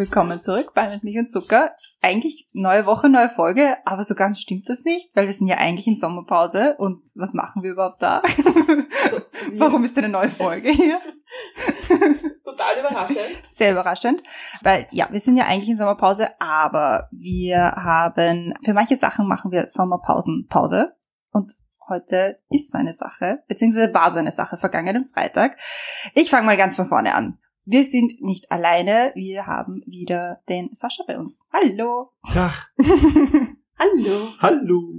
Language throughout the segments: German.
Willkommen zurück bei Mit Milch und Zucker. Eigentlich neue Woche, neue Folge, aber so ganz stimmt das nicht, weil wir sind ja eigentlich in Sommerpause und was machen wir überhaupt da? Warum ist denn eine neue Folge hier? Total überraschend. Sehr überraschend, weil ja, wir sind ja eigentlich in Sommerpause, aber wir haben, für manche Sachen machen wir Sommerpausenpause und heute ist so eine Sache, beziehungsweise war so eine Sache vergangenen Freitag. Ich fange mal ganz von vorne an. Wir sind nicht alleine, wir haben wieder den Sascha bei uns. Hallo. Tag. Hallo. Hallo.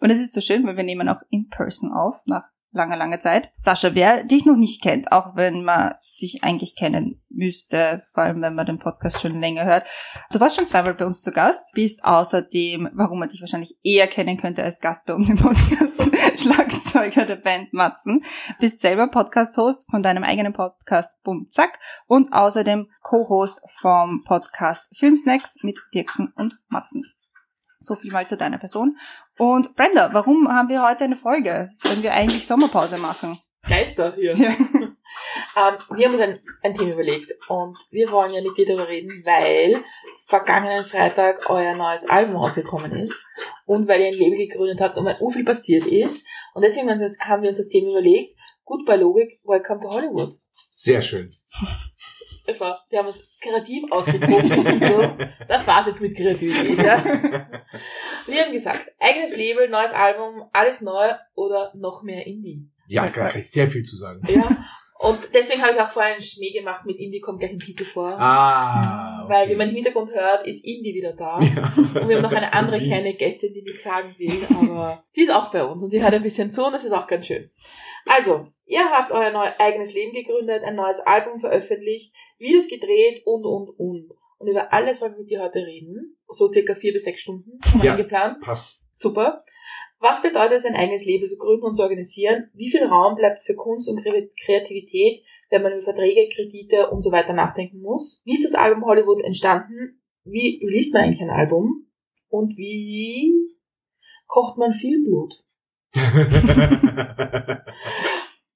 Und es ist so schön, weil wir nehmen auch in person auf, nach langer, langer Zeit. Sascha, wer dich noch nicht kennt, auch wenn man dich eigentlich kennen müsste, vor allem wenn man den Podcast schon länger hört. Du warst schon zweimal bei uns zu Gast, bist außerdem, warum man dich wahrscheinlich eher kennen könnte als Gast bei uns im Podcast, Schlagzeuger der Band Matzen, bist selber Podcast-Host von deinem eigenen Podcast Bum Zack und außerdem Co-Host vom Podcast Filmsnacks mit Dirksen und Matzen. So viel mal zu deiner Person. Und Brenda, warum haben wir heute eine Folge, wenn wir eigentlich Sommerpause machen? Geister hier. Ja. Ähm, wir haben uns ein, ein Thema überlegt und wir wollen ja mit dir darüber reden, weil vergangenen Freitag euer neues Album rausgekommen ist und weil ihr ein Label gegründet habt und weil viel passiert ist. Und deswegen haben wir uns- das Thema überlegt, gut bei Logik, Welcome to Hollywood. Sehr schön. Es war, wir haben es kreativ Titel. das war's jetzt mit Kreativität. Ja? Wir haben gesagt, eigenes Label, neues Album, alles neu oder noch mehr Indie. Ja, da kann ich sehr viel zu sagen. Ja. Und deswegen habe ich auch vorher einen Schmäh gemacht, mit Indie kommt gleich ein Titel vor. Ah. Weil, wie man im Hintergrund hört, ist Indie wieder da. Ja. Und wir haben noch eine andere kleine Gästin, die nichts sagen will, aber die ist auch bei uns und sie hört ein bisschen zu und das ist auch ganz schön. Also, ihr habt euer neu, eigenes Leben gegründet, ein neues Album veröffentlicht, Videos gedreht und, und, und. Und über alles wollen wir mit dir heute reden. So circa vier bis sechs Stunden haben wir Ja. eingeplant. Passt. Super. Was bedeutet es, ein eigenes Leben zu gründen und zu organisieren? Wie viel Raum bleibt für Kunst und Kre- Kreativität, wenn man über Verträge, Kredite und so weiter nachdenken muss? Wie ist das Album Hollywood entstanden? Wie liest man eigentlich ein Album? Und wie kocht man viel Blut?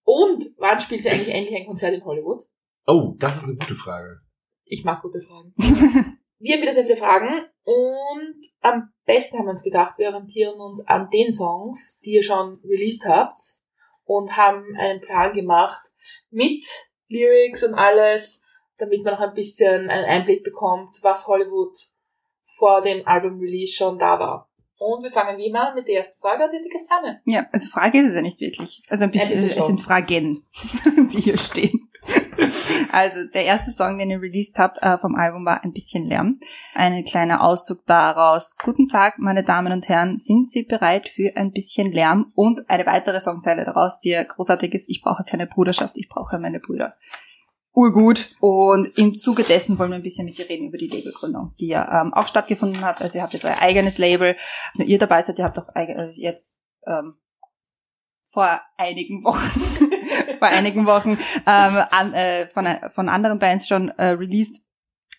Und wann spielt sie eigentlich endlich ein Konzert in Hollywood? oh, das ist eine gute Frage. Ich mag gute Fragen. Wir haben wieder sehr viele Fragen und am besten haben wir uns gedacht, wir orientieren uns an den Songs, die ihr schon released habt und haben einen Plan gemacht mit Lyrics und alles, damit man noch ein bisschen einen Einblick bekommt, was Hollywood vor dem Album-Release schon da war. Und wir fangen wie immer an mit der ersten Frage an die Christiane. Ja, also Frage ist es ja nicht wirklich. Also ein bisschen, Ein bisschen es sind Fragen, die hier stehen. Also der erste Song, den ihr released habt äh, vom Album war ein bisschen Lärm. Ein kleiner Auszug daraus. Guten Tag, meine Damen und Herren, sind Sie bereit für ein bisschen Lärm? Und eine weitere Songzeile daraus, die großartig ist. Ich brauche keine Bruderschaft, ich brauche meine Brüder. Urgut. Und im Zuge dessen wollen wir ein bisschen mit dir reden über die Labelgründung, die ja ähm, auch stattgefunden hat. Also ihr habt jetzt euer eigenes Label. Nur ihr dabei seid, ihr habt eig- äh, jetzt ähm, vor einigen Wochen, vor einigen Wochen ähm, an, äh, von, von anderen Bands schon äh, released.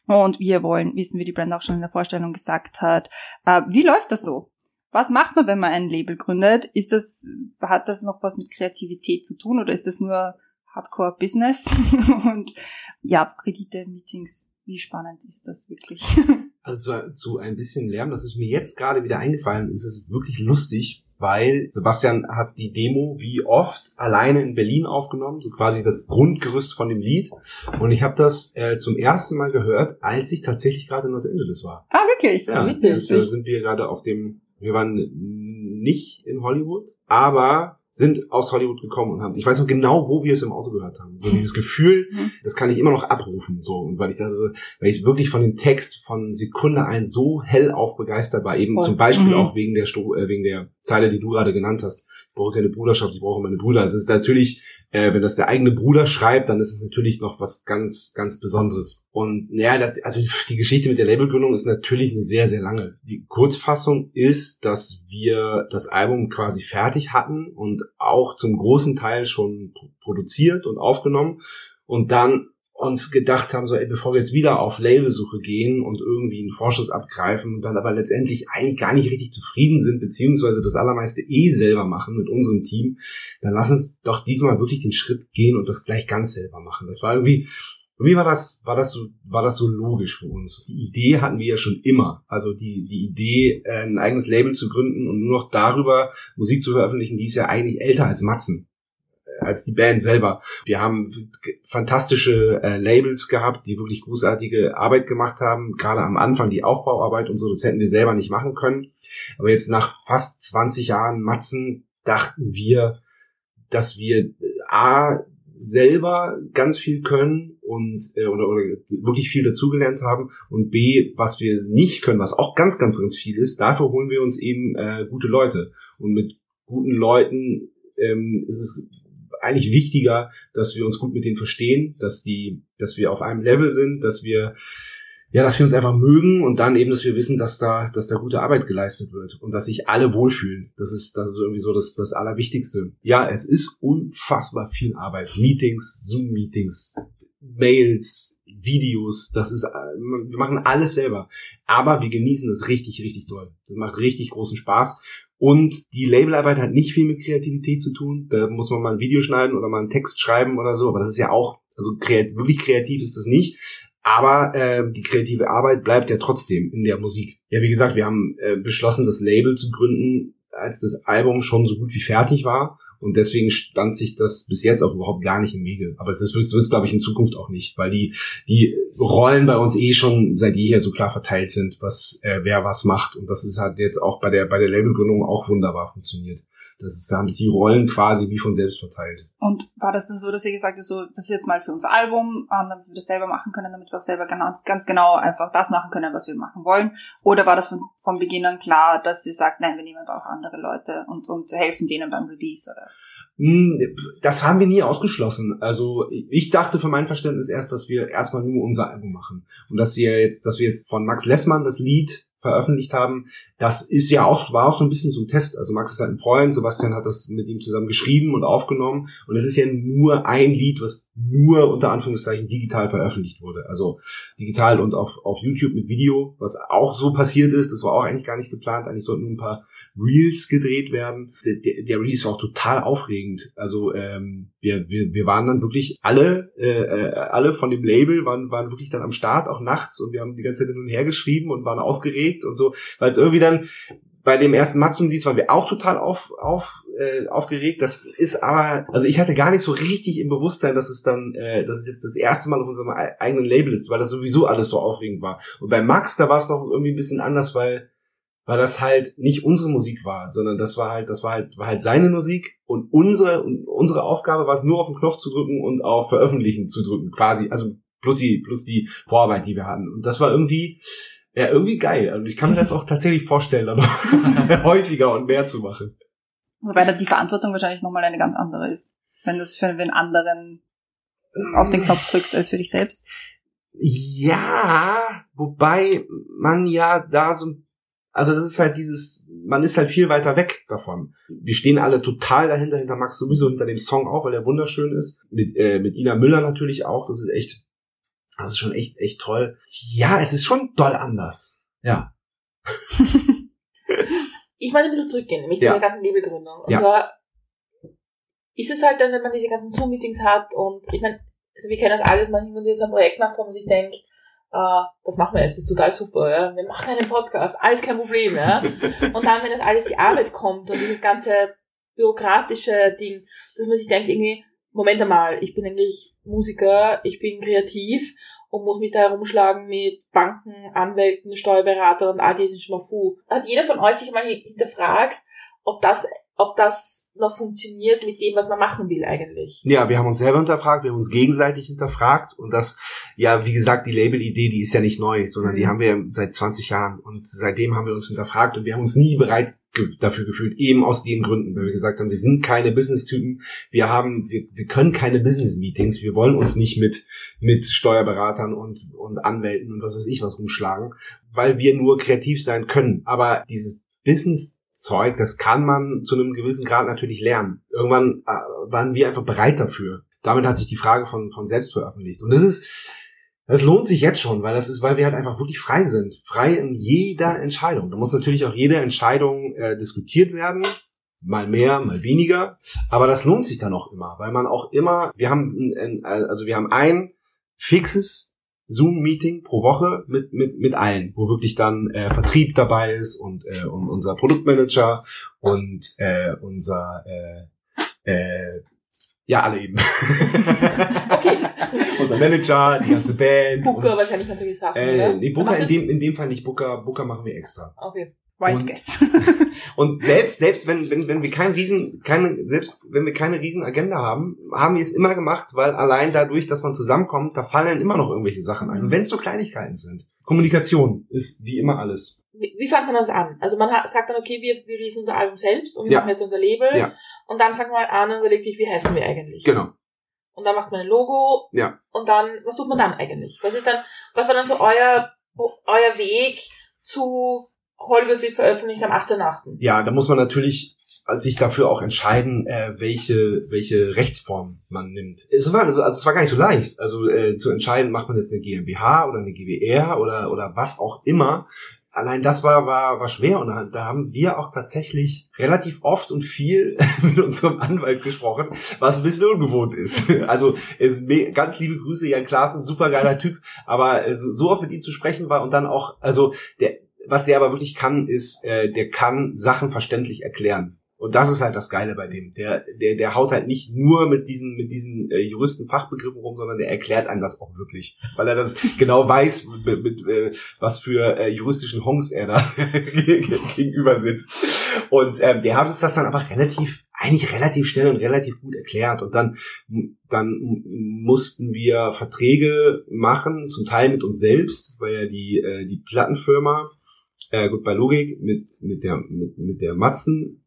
Und wir wollen wissen, wie die Brand auch schon in der Vorstellung gesagt hat, äh, wie läuft das so? Was macht man, wenn man ein Label gründet? Ist das, hat das noch was mit Kreativität zu tun oder ist das nur Hardcore Business? Und ja, Kredite, Meetings, wie spannend ist das wirklich? Also zu, zu ein bisschen Lärm, das ist mir jetzt gerade wieder eingefallen, ist es wirklich lustig, weil Sebastian hat die Demo wie oft alleine in Berlin aufgenommen, so quasi das Grundgerüst von dem Lied. Und ich habe das äh, zum ersten Mal gehört, als ich tatsächlich gerade in Los Angeles war. ah, wirklich? Ja, Witzig. jetzt, äh, sind wir gerade auf dem, wir waren nicht in Hollywood, aber sind aus Hollywood gekommen und haben, ich weiß noch genau, wo wir es im Auto gehört haben. So dieses Gefühl, Mhm. das kann ich immer noch abrufen, so. Und weil ich da so, weil ich wirklich von dem Text von Sekunde ein so hellauf begeistert war, eben Voll. zum Beispiel Mhm. auch wegen der, Sto äh, wegen der Zeile, die du gerade genannt hast. Ich brauche keine Bruderschaft, ich brauche meine Brüder. Es ist natürlich, äh, wenn das der eigene Bruder schreibt, dann ist es natürlich noch was ganz, ganz Besonderes. Und ja, das, also die Geschichte mit der Labelgründung ist natürlich eine sehr, sehr lange. Die Kurzfassung ist, dass wir das Album quasi fertig hatten und auch zum großen Teil schon pro- produziert und aufgenommen und dann uns gedacht haben, so, ey, bevor wir jetzt wieder auf Labelsuche gehen und irgendwie einen Vorschuss abgreifen und dann aber letztendlich eigentlich gar nicht richtig zufrieden sind, beziehungsweise das allermeiste eh selber machen mit unserem Team, dann lass uns doch diesmal wirklich den Schritt gehen und das gleich ganz selber machen. Das war irgendwie, irgendwie war das, war das so, war das so logisch für uns. Die Idee hatten wir ja schon immer. Also die, die Idee, äh, ein eigenes Label zu gründen und nur noch darüber Musik zu veröffentlichen, die ist ja eigentlich älter als Matzen als die Band selber. Wir haben fantastische äh, Labels gehabt, die wirklich großartige Arbeit gemacht haben. Gerade am Anfang die Aufbauarbeit und so, das hätten wir selber nicht machen können. Aber jetzt nach fast 20 Jahren Matzen dachten wir, dass wir äh, A selber ganz viel können und äh, oder, oder wirklich viel dazugelernt haben und B, was wir nicht können, was auch ganz, ganz, ganz viel ist, dafür holen wir uns eben äh, gute Leute. Und mit guten Leuten ähm, ist es eigentlich wichtiger, dass wir uns gut mit denen verstehen, dass die, dass wir auf einem Level sind, dass wir ja, dass wir uns einfach mögen und dann eben, dass wir wissen, dass da, dass da gute Arbeit geleistet wird und dass sich alle wohlfühlen. Das ist, das ist irgendwie so das, das Allerwichtigste. Ja, es ist unfassbar viel Arbeit. Meetings, Zoom-Meetings, Mails, Videos, das ist, wir machen alles selber. Aber wir genießen das richtig, richtig toll. Das macht richtig großen Spaß. Und die Labelarbeit hat nicht viel mit Kreativität zu tun. Da muss man mal ein Video schneiden oder mal einen Text schreiben oder so. Aber das ist ja auch, also kreativ, wirklich kreativ ist das nicht. Aber äh, die kreative Arbeit bleibt ja trotzdem in der Musik. Ja, wie gesagt, wir haben äh, beschlossen, das Label zu gründen, als das Album schon so gut wie fertig war. Und deswegen stand sich das bis jetzt auch überhaupt gar nicht im Wege. Aber das wird es, glaube ich, in Zukunft auch nicht, weil die, die Rollen bei uns eh schon seit jeher so klar verteilt sind, was äh, wer was macht. Und das ist halt jetzt auch bei der, bei der Labelgründung auch wunderbar funktioniert. Das da haben sich die Rollen quasi wie von selbst verteilt. Und war das dann so, dass ihr gesagt habt, so, das ist jetzt mal für unser Album, damit wir das selber machen können, damit wir auch selber ganz, ganz genau einfach das machen können, was wir machen wollen? Oder war das von, von Beginn an klar, dass ihr sagt, nein, wir nehmen auch andere Leute und, und helfen denen beim Release, oder? Hm, das haben wir nie ausgeschlossen. Also ich dachte für mein Verständnis erst, dass wir erstmal nur unser Album machen und dass wir jetzt, dass wir jetzt von Max Lessmann das Lied veröffentlicht haben, das ist ja auch, war auch so ein bisschen so ein Test. Also Max ist halt ein Freund, Sebastian hat das mit ihm zusammen geschrieben und aufgenommen und es ist ja nur ein Lied, was nur unter Anführungszeichen digital veröffentlicht wurde. Also digital und auf, auf YouTube mit Video, was auch so passiert ist. Das war auch eigentlich gar nicht geplant. Eigentlich sollten nur ein paar Reels gedreht werden. Der, der Release war auch total aufregend. Also ähm, wir, wir, wir waren dann wirklich alle, äh, äh, alle von dem Label waren, waren wirklich dann am Start, auch nachts und wir haben die ganze Zeit hin und her geschrieben und waren aufgeregt und so, weil es irgendwie dann bei dem ersten Matsum-Release waren wir auch total auf, auf, äh, aufgeregt. Das ist aber, also ich hatte gar nicht so richtig im Bewusstsein, dass es dann, äh, dass es jetzt das erste Mal auf unserem eigenen Label ist, weil das sowieso alles so aufregend war. Und bei Max, da war es noch irgendwie ein bisschen anders, weil weil das halt nicht unsere Musik war, sondern das war halt, das war halt, war halt seine Musik und unsere, unsere Aufgabe war es nur auf den Knopf zu drücken und auf Veröffentlichen zu drücken, quasi, also plus die, plus die Vorarbeit, die wir hatten. Und das war irgendwie, ja, irgendwie geil. Also ich kann mir das auch tatsächlich vorstellen, dann noch häufiger und mehr zu machen. Wobei da die Verantwortung wahrscheinlich nochmal eine ganz andere ist. Wenn du es für den anderen auf den Knopf drückst als für dich selbst. Ja, wobei man ja da so ein also das ist halt dieses, man ist halt viel weiter weg davon. Wir stehen alle total dahinter, hinter Max sowieso, hinter dem Song auch, weil er wunderschön ist. Mit, äh, mit Ina Müller natürlich auch, das ist echt, das ist schon echt, echt toll. Ja, es ist schon doll anders. Ja. ich meine ein bisschen zurückgehen, nämlich ja. zu der ganzen Labelgründung. Und ja. zwar ist es halt dann, wenn man diese ganzen Zoom-Meetings hat und ich meine, also wir kennen das alles, man hin und wieder so ein Projekt macht, wo man sich denkt, äh, das machen wir jetzt, das ist total super, ja. Wir machen einen Podcast, alles kein Problem, ja. Und dann, wenn das alles die Arbeit kommt und dieses ganze bürokratische Ding, dass man sich denkt, irgendwie, Moment einmal, ich bin eigentlich Musiker, ich bin kreativ und muss mich da herumschlagen mit Banken, Anwälten, Steuerberater und all diesen Schmafu. Hat jeder von euch sich mal hinterfragt, ob das ob das noch funktioniert mit dem, was man machen will eigentlich. Ja, wir haben uns selber hinterfragt, wir haben uns gegenseitig hinterfragt und das, ja, wie gesagt, die Label-Idee, die ist ja nicht neu, sondern mhm. die haben wir seit 20 Jahren und seitdem haben wir uns hinterfragt und wir haben uns nie bereit ge dafür gefühlt, eben aus den Gründen, weil wir gesagt haben, wir sind keine Business-Typen, wir haben, wir, wir können keine Business-Meetings, wir wollen uns nicht mit, mit Steuerberatern und, und Anwälten und was weiß ich was rumschlagen, weil wir nur kreativ sein können, aber dieses Business Zeug, das kann man zu einem gewissen Grad natürlich lernen. Irgendwann äh, waren wir einfach bereit dafür. damit hat sich die Frage von, von selbst veröffentlicht. Und das ist, das lohnt sich jetzt schon, weil das ist, weil wir halt einfach wirklich frei sind. Frei in jeder Entscheidung. Da muss natürlich auch jede Entscheidung äh, diskutiert werden. Mal mehr, mal weniger. Aber das lohnt sich dann auch immer, weil man auch immer, wir haben, ein, also wir haben ein fixes Zoom-Meeting pro Woche mit, mit, mit allen, wo wirklich dann äh, Vertrieb dabei ist und, äh, und unser Produktmanager und äh, unser äh, äh, ja, alle eben. Okay. unser Manager, die ganze Band. Booker und, wahrscheinlich und solche Sachen, äh, nee, Booker in dem, in dem Fall nicht Booker, Booker machen wir extra. Okay. Wild Und- Guess. Und selbst, selbst wenn, wenn, wenn wir kein Riesen, keine, selbst wenn wir keine Riesenagenda haben, haben wir es immer gemacht, weil allein dadurch, dass man zusammenkommt, da fallen immer noch irgendwelche Sachen ein. Und wenn es nur Kleinigkeiten sind. Kommunikation ist wie immer alles. Wie, wie fängt man das an? Also man hat, sagt dann, okay, wir, wir releasen unser Album selbst und wir Ja. machen jetzt unser Label. Ja. Und dann fängt man an und überlegt sich, wie heißen wir eigentlich? Genau. Und dann macht man ein Logo. Ja. Und dann, was tut man dann eigentlich? Was ist dann, was war dann so euer, euer Weg zu Hollywood wird veröffentlicht am 18.8.? Ja, da muss man natürlich sich dafür auch entscheiden, äh, welche, welche Rechtsform man nimmt. Es war, also es war gar nicht so leicht. Also äh, zu entscheiden, macht man jetzt eine GmbH oder eine GWR oder, oder was auch immer. Allein das war, war, war schwer und da, haben wir auch tatsächlich relativ oft und viel mit unserem Anwalt gesprochen, was ein bisschen ungewohnt ist. Also ist ganz liebe Grüße, Jan Klaassen, super geiler Typ, aber äh, so, so oft mit ihm zu sprechen war und dann auch, also der, was der aber wirklich kann, ist, äh, der kann Sachen verständlich erklären. Und das ist halt das Geile bei dem. Der, der, der haut halt nicht nur mit diesen, mit diesen äh, Juristenfachbegriffen rum, sondern der erklärt einem das auch wirklich. Weil er das genau weiß, mit, mit, äh, was für äh, juristischen Hongs er da gegenüber sitzt. Und ähm, der hat uns das dann aber relativ, eigentlich relativ schnell und relativ gut erklärt. Und dann, dann mussten wir Verträge machen, zum Teil mit uns selbst, weil ja die, äh, die Plattenfirma, äh, gut, bei Logik mit, mit der, mit, mit der Matzen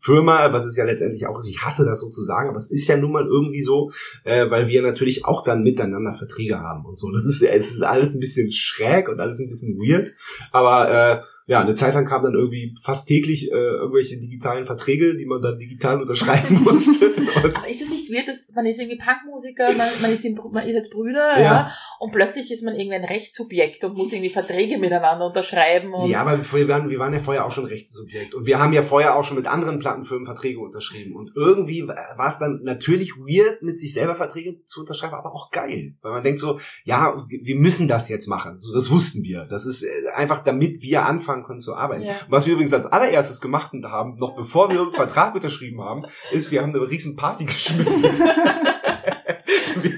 Firma, was es ja letztendlich auch ist, ich hasse das so zu sagen, aber es ist ja nun mal irgendwie so, äh, weil wir natürlich auch dann miteinander Verträge haben und so. Das ist, es ist alles ein bisschen schräg und alles ein bisschen weird, aber äh, ja, eine Zeit lang kamen dann irgendwie fast täglich äh, irgendwelche digitalen Verträge, die man dann digital unterschreiben musste. Aber ist es nicht weird, dass man ist irgendwie Punkmusiker, man, man, ist, in, man ist jetzt Brüder, Ja. ja. und plötzlich ist man irgendwie ein Rechtssubjekt und muss irgendwie Verträge miteinander unterschreiben und Ja, aber wir waren, wir waren ja vorher auch schon Rechtssubjekt. Und wir haben ja vorher auch schon mit anderen Plattenfirmen Verträge unterschrieben. Und irgendwie war es dann natürlich weird, mit sich selber Verträge zu unterschreiben, aber auch geil. Weil man denkt so, ja, wir müssen das jetzt machen. So, das wussten wir. Das ist äh, einfach, damit wir anfangen können zu arbeiten. Ja. Was wir übrigens als allererstes gemacht haben, noch bevor wir irgendeinen Vertrag unterschrieben haben, ist, wir haben eine riesen Party geschmissen. wir,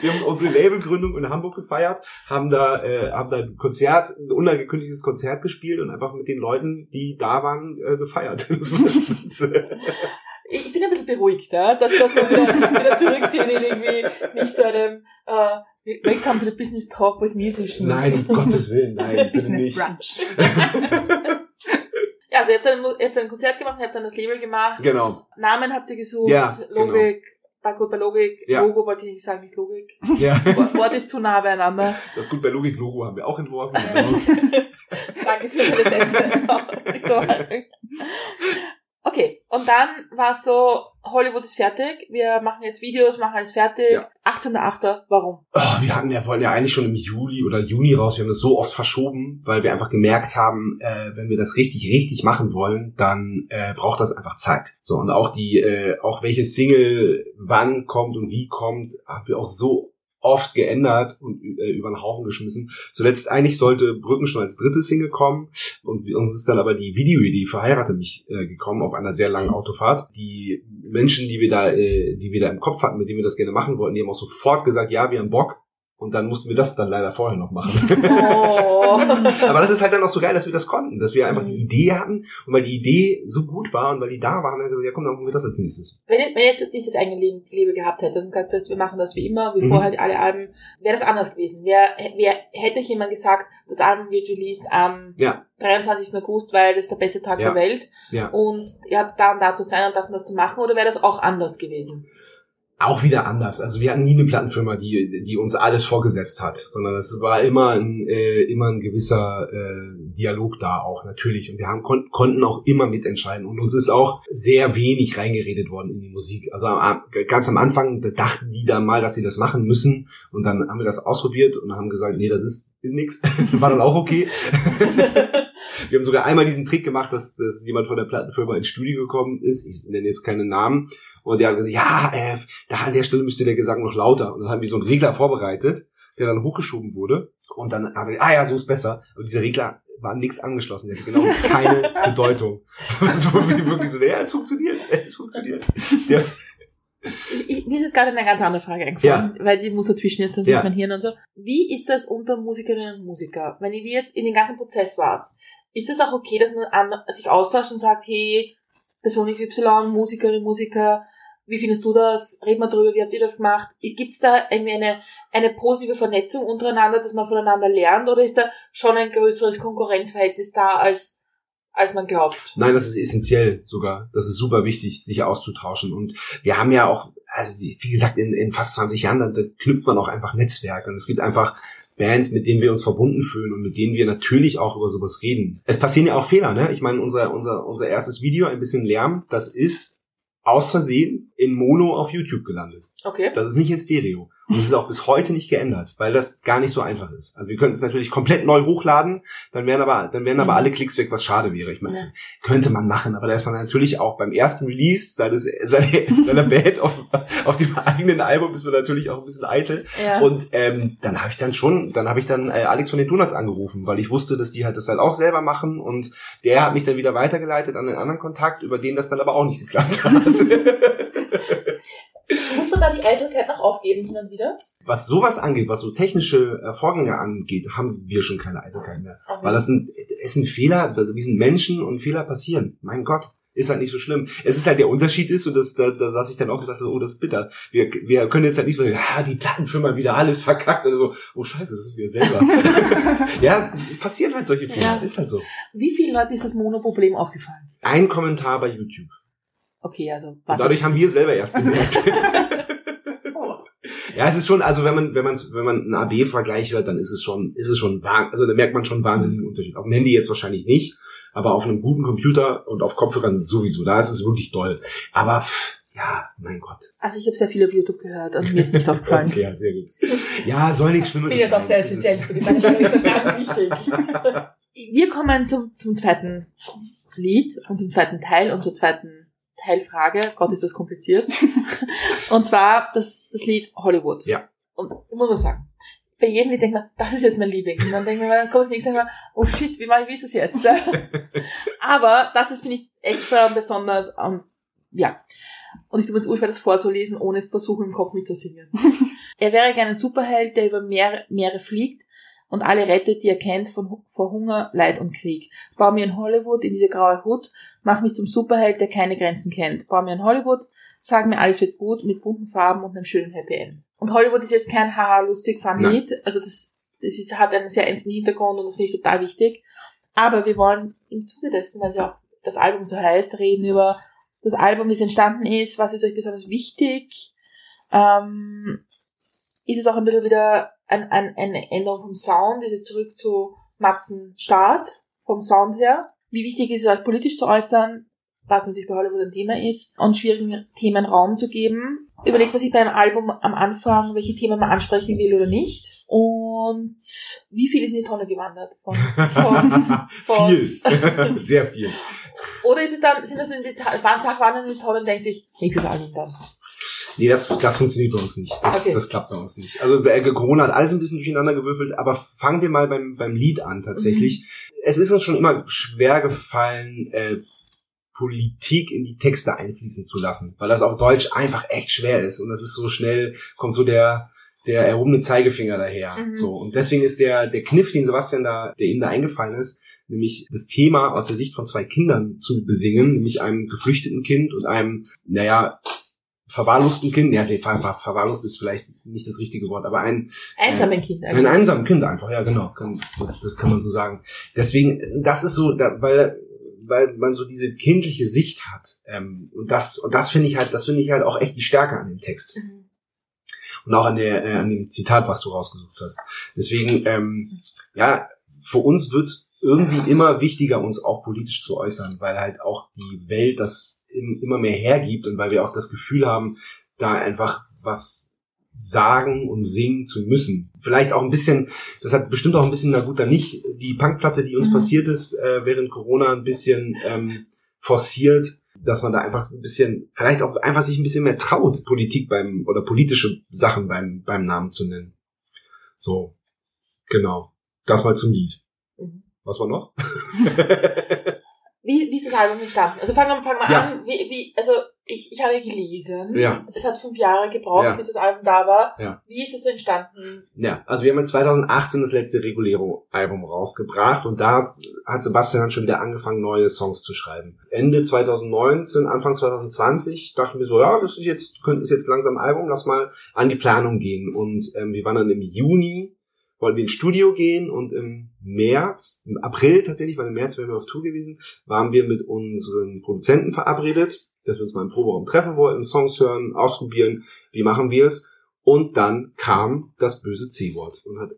wir haben unsere Labelgründung in Hamburg gefeiert, haben da, äh, haben da ein Konzert, ein unangekündigtes Konzert gespielt und einfach mit den Leuten, die da waren, äh, gefeiert. Ich bin ein bisschen beruhigt, ja, dass, dass wir wieder, wieder zurück sind in irgendwie nicht zu einem äh, Welcome to the Business Talk with Musicians. Nein, um Gottes Willen, nein. bitte Business. Brunch. Ja, also ihr habt, dann, ihr habt dann ein Konzert gemacht, ihr habt dann das Label gemacht, Genau. Namen habt ihr gesucht, Ja, Logik, war gut bei Logik, Ja. Logo wollte ich nicht sagen, nicht Logik. Ja. Wort ist zu nah beieinander. Das gut bei Logik Logo haben wir auch entworfen. Genau. Danke für deine Sätze. Nicht so machen. Okay, und dann war so, Hollywood ist fertig, wir machen jetzt Videos, machen alles fertig. Ja. 18.8. Warum? Oh, wir hatten ja, wollten ja eigentlich schon im Juli oder Juni raus. Wir haben das so oft verschoben, weil wir einfach gemerkt haben, äh, wenn wir das richtig, richtig machen wollen, dann äh, braucht das einfach Zeit. So, und auch die, äh, auch welche Single wann kommt und wie kommt, haben wir auch so oft geändert und äh, über den Haufen geschmissen. Zuletzt eigentlich sollte Brücken schon als dritte Single kommen und uns ist dann aber die Videoidee Verheirate mich äh, gekommen auf einer sehr langen Autofahrt. Die Menschen, die wir da, äh, die wir da im Kopf hatten, mit denen wir das gerne machen wollten, die haben auch sofort gesagt, ja, wir haben Bock. Und dann mussten wir das dann leider vorher noch machen. Oh. Aber das ist halt dann auch so geil, dass wir das konnten, dass wir einfach die Mhm. Idee hatten und weil die Idee so gut war und weil die da war, haben wir gesagt, ja komm, dann machen wir das als nächstes. wenn, ihr, wenn jetzt nicht das eigene Leben, gehabt hättet und gesagt hättet, wir machen das wie immer, wie Mhm. vorher alle Alben, wäre das anders gewesen. Wer, wer hätte euch jemand gesagt, das Album wird released am Ja. 23. August, weil das ist der beste Tag Ja. der Welt Ja. und ihr habt da und da zu sein und das und das zu machen, oder wäre das auch anders gewesen? Auch wieder anders. Also wir hatten nie eine Plattenfirma, die, die uns alles vorgesetzt hat, sondern es war immer ein, äh, immer ein gewisser äh, Dialog da auch natürlich. Und wir haben kon konnten auch immer mitentscheiden. Und uns ist auch sehr wenig reingeredet worden in die Musik. Also am- ganz am Anfang da dachten die dann mal, dass sie das machen müssen. Und dann haben wir das ausprobiert und haben gesagt, nee, das ist, ist nix. War dann auch okay. Wir haben sogar einmal diesen Trick gemacht, dass, dass jemand von der Plattenfirma ins Studio gekommen ist. Ich nenne jetzt keinen Namen. Und der hat gesagt, ja, äh, da an der Stelle müsste der Gesang noch lauter. Und dann haben wir so einen Regler vorbereitet, der dann hochgeschoben wurde. Und dann haben wir, ah ja, so ist besser. Und dieser Regler war nichts angeschlossen. Der hat genau keine Bedeutung. Also wirklich so, ja, es funktioniert, es funktioniert. Der, Ich, ich, mir ist jetzt gerade eine ganz andere Frage eingefallen, weil die muss dazwischen jetzt, sonst Ja. ist mein Hirn und so. Wie ist das unter Musikerinnen und Musiker? Wenn ihr jetzt in den ganzen Prozess wart, ist das auch okay, dass man an, sich austauscht und sagt, hey, Person XY, Musikerin, Musiker, wie findest du das? Red mal drüber, wie habt ihr das gemacht? Gibt es da irgendwie eine, eine positive Vernetzung untereinander, dass man voneinander lernt, oder ist da schon ein größeres Konkurrenzverhältnis da, als, als man glaubt? Nein, das ist essentiell sogar. Das ist super wichtig, sich auszutauschen. Und wir haben ja auch, also wie gesagt, in, in fast 20 Jahren, da, da knüpft man auch einfach Netzwerke. Und es gibt einfach Bands, mit denen wir uns verbunden fühlen und mit denen wir natürlich auch über sowas reden. Es passieren ja auch Fehler, ne? Ich meine, unser, unser, unser erstes Video, ein bisschen Lärm, das ist aus Versehen in Mono auf YouTube gelandet. Okay. Das ist nicht in Stereo. Und es ist auch bis heute nicht geändert, weil das gar nicht so einfach ist. Also wir könnten es natürlich komplett neu hochladen, dann wären aber, dann wären aber Mhm. alle Klicks weg, was schade wäre. Ich meine, Ja. könnte man machen, aber da ist man natürlich auch beim ersten Release seines, seiner, seiner Band auf, auf dem eigenen Album ist man natürlich auch ein bisschen eitel. Ja. Und ähm, dann habe ich dann schon, dann habe ich dann äh, Alex von den Donuts angerufen, weil ich wusste, dass die halt das halt auch selber machen und der hat mich dann wieder weitergeleitet an den anderen Kontakt, über den das dann aber auch nicht geklappt hat. Man die Eitelkeit noch aufgeben hin und wieder? was sowas angeht, was so technische äh, Vorgänge angeht, haben wir schon keine Eitelkeit mehr. Weil das sind, es sind Fehler, wir sind Menschen und Fehler passieren. Mein Gott, ist halt nicht so schlimm. Es ist halt der Unterschied ist, und das, da, da saß ich dann auch und dachte, oh, das ist bitter. Wir, wir können jetzt halt nicht so, ja, die Plattenfirma wieder alles verkackt oder so. Oh scheiße, das sind wir selber. ja, passieren halt solche Fehler. Ja. Ist halt so. Wie vielen Leuten ist das Mono-Problem aufgefallen? Ein Kommentar bei YouTube. Okay, also Und was dadurch haben wir selber erst gemerkt. Ja, es ist schon, also wenn man, wenn man, wenn man einen AB-Vergleich hört, dann ist es schon, ist es schon, also da merkt man schon einen wahnsinnigen Unterschied. Auf dem Handy jetzt wahrscheinlich nicht, aber auf einem guten Computer und auf Kopfhörern sowieso, da ist es wirklich doll. Aber, pff, ja, mein Gott. Also ich habe sehr viel auf YouTube gehört und mir ist nicht aufgefallen. Okay, ja, sehr gut. Ja, soll nichts Ich Schlimmes bin jetzt auch sehr essentiell für die Sache, das ist ganz wichtig. Wir kommen zum, zum zweiten Lied und zum zweiten Teil und zur zweiten Teilfrage. Gott, ist das kompliziert. Und zwar das, das Lied Hollywood. Ja. Und ich muss was sagen. Bei jedem Lied denkt man, das ist jetzt mein Lieblings. Und dann denkt man, dann kommt das nächste, man, oh shit, wie mache ich, wie ist das jetzt? Aber das ist, finde ich, extra besonders, ähm, ja. Und ich tue mir jetzt urschwer, das vorzulesen, ohne versuchen, im Kopf mitzusingen. er wäre gerne ein Superheld, der über Meere, Meere fliegt und alle rettet, die er kennt von, vor Hunger, Leid und Krieg. Bau mir in Hollywood in diese graue Hut, mach mich zum Superheld, der keine Grenzen kennt. Bau mir in Hollywood, sag mir, alles wird gut, mit bunten Farben und einem schönen Happy End. Und Hollywood ist jetzt kein haha lustig. Lied, also das, das ist, hat einen sehr ernsten Hintergrund und das finde ich total wichtig. Aber wir wollen im Zuge dessen, weil es ja auch das Album so heißt, reden über das Album, wie es entstanden ist, was ist euch besonders wichtig. Ähm, ist es auch ein bisschen wieder ein, ein, eine Änderung vom Sound, ist es zurück zu Matzen Start vom Sound her. Wie wichtig ist es euch politisch zu äußern, was natürlich bei Hollywood ein Thema ist, und schwierigen Themen Raum zu geben. Überlegt man sich beim Album am Anfang, welche Themen man ansprechen will oder nicht. Und wie viel ist in die Tonne gewandert von, von, von viel. Sehr viel. oder ist es dann, sind das in die waren Sachwandern in die Tonne und denkt sich, nächstes Album dann. Nee, das, das funktioniert bei uns nicht. Das, Okay. das klappt bei uns nicht. Also äh, Corona hat alles ein bisschen durcheinander gewürfelt, aber fangen wir mal beim, beim Lied an tatsächlich. Es ist uns schon immer schwer gefallen, äh, Politik in die Texte einfließen zu lassen, weil das auf Deutsch einfach echt schwer ist und das ist so schnell, kommt so der der erhobene Zeigefinger daher. Mhm. So und deswegen ist der der Kniff, den Sebastian da, der ihm da eingefallen ist, nämlich das Thema aus der Sicht von zwei Kindern zu besingen, nämlich einem geflüchteten Kind und einem, naja, verwahrlosten Kind, ja, nee, ver ver verwahrlost ist vielleicht nicht das richtige Wort, aber ein, Einsamen Kind ein einsamen Kind einfach, ja, genau, das, das kann man so sagen. Deswegen, das ist so, da, weil weil man so diese kindliche Sicht hat. Ähm, und das, und das finde ich halt, das finde ich halt auch echt die Stärke an dem Text. Mhm. Und auch an der, äh, an dem Zitat, was du rausgesucht hast. Deswegen, ähm, ja, für uns wird irgendwie immer wichtiger, uns auch politisch zu äußern, weil halt auch die Welt das immer mehr hergibt und weil wir auch das Gefühl haben, da einfach was sagen und singen zu müssen. Vielleicht auch ein bisschen, das hat bestimmt auch ein bisschen, na gut, dann nicht die Punkplatte, die uns Mhm. passiert ist, äh, während Corona ein bisschen ähm, forciert, dass man da einfach ein bisschen, vielleicht auch einfach sich ein bisschen mehr traut, Politik beim oder politische Sachen beim, beim Namen zu nennen. So, genau. Das mal zum Lied. Mhm. Was war noch? Wie, wie ist das Album entstanden? Also fangen wir fang mal Ja. an. Wie, wie, also ich, ich habe gelesen, Ja. es hat fünf Jahre gebraucht, Ja. bis das Album da war. Ja. Wie ist das so entstanden? Ja, also wir haben in 2018 das letzte Regulero-Album rausgebracht und da hat Sebastian dann schon wieder angefangen, neue Songs zu schreiben. Ende 2019, Anfang 2020 dachten wir so, ja, das ist jetzt, könnte ist jetzt langsam ein Album, lass mal an die Planung gehen. Und ähm, wir waren dann im Juni, wollten wir ins Studio gehen und im März, im April tatsächlich, weil im März wären wir auf Tour gewesen, waren wir mit unseren Produzenten verabredet, dass wir uns mal im Proberaum treffen wollten, Songs hören, ausprobieren, wie machen wir es. Und dann kam das böse C-Wort und hat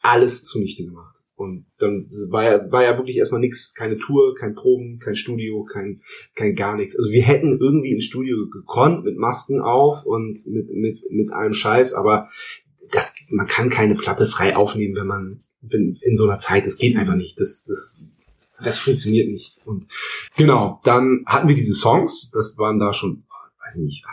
alles zunichte gemacht. Und dann war ja, war ja wirklich erstmal nichts, keine Tour, kein Proben, kein Studio, kein, kein gar nichts. Also wir hätten irgendwie ins Studio gekonnt, mit Masken auf und mit, mit, mit allem Scheiß, aber das, man kann keine Platte frei aufnehmen, wenn man in so einer Zeit, das geht einfach nicht. Das, das, das funktioniert nicht. Und genau, dann hatten wir diese Songs, das waren da schon, weiß ich nicht,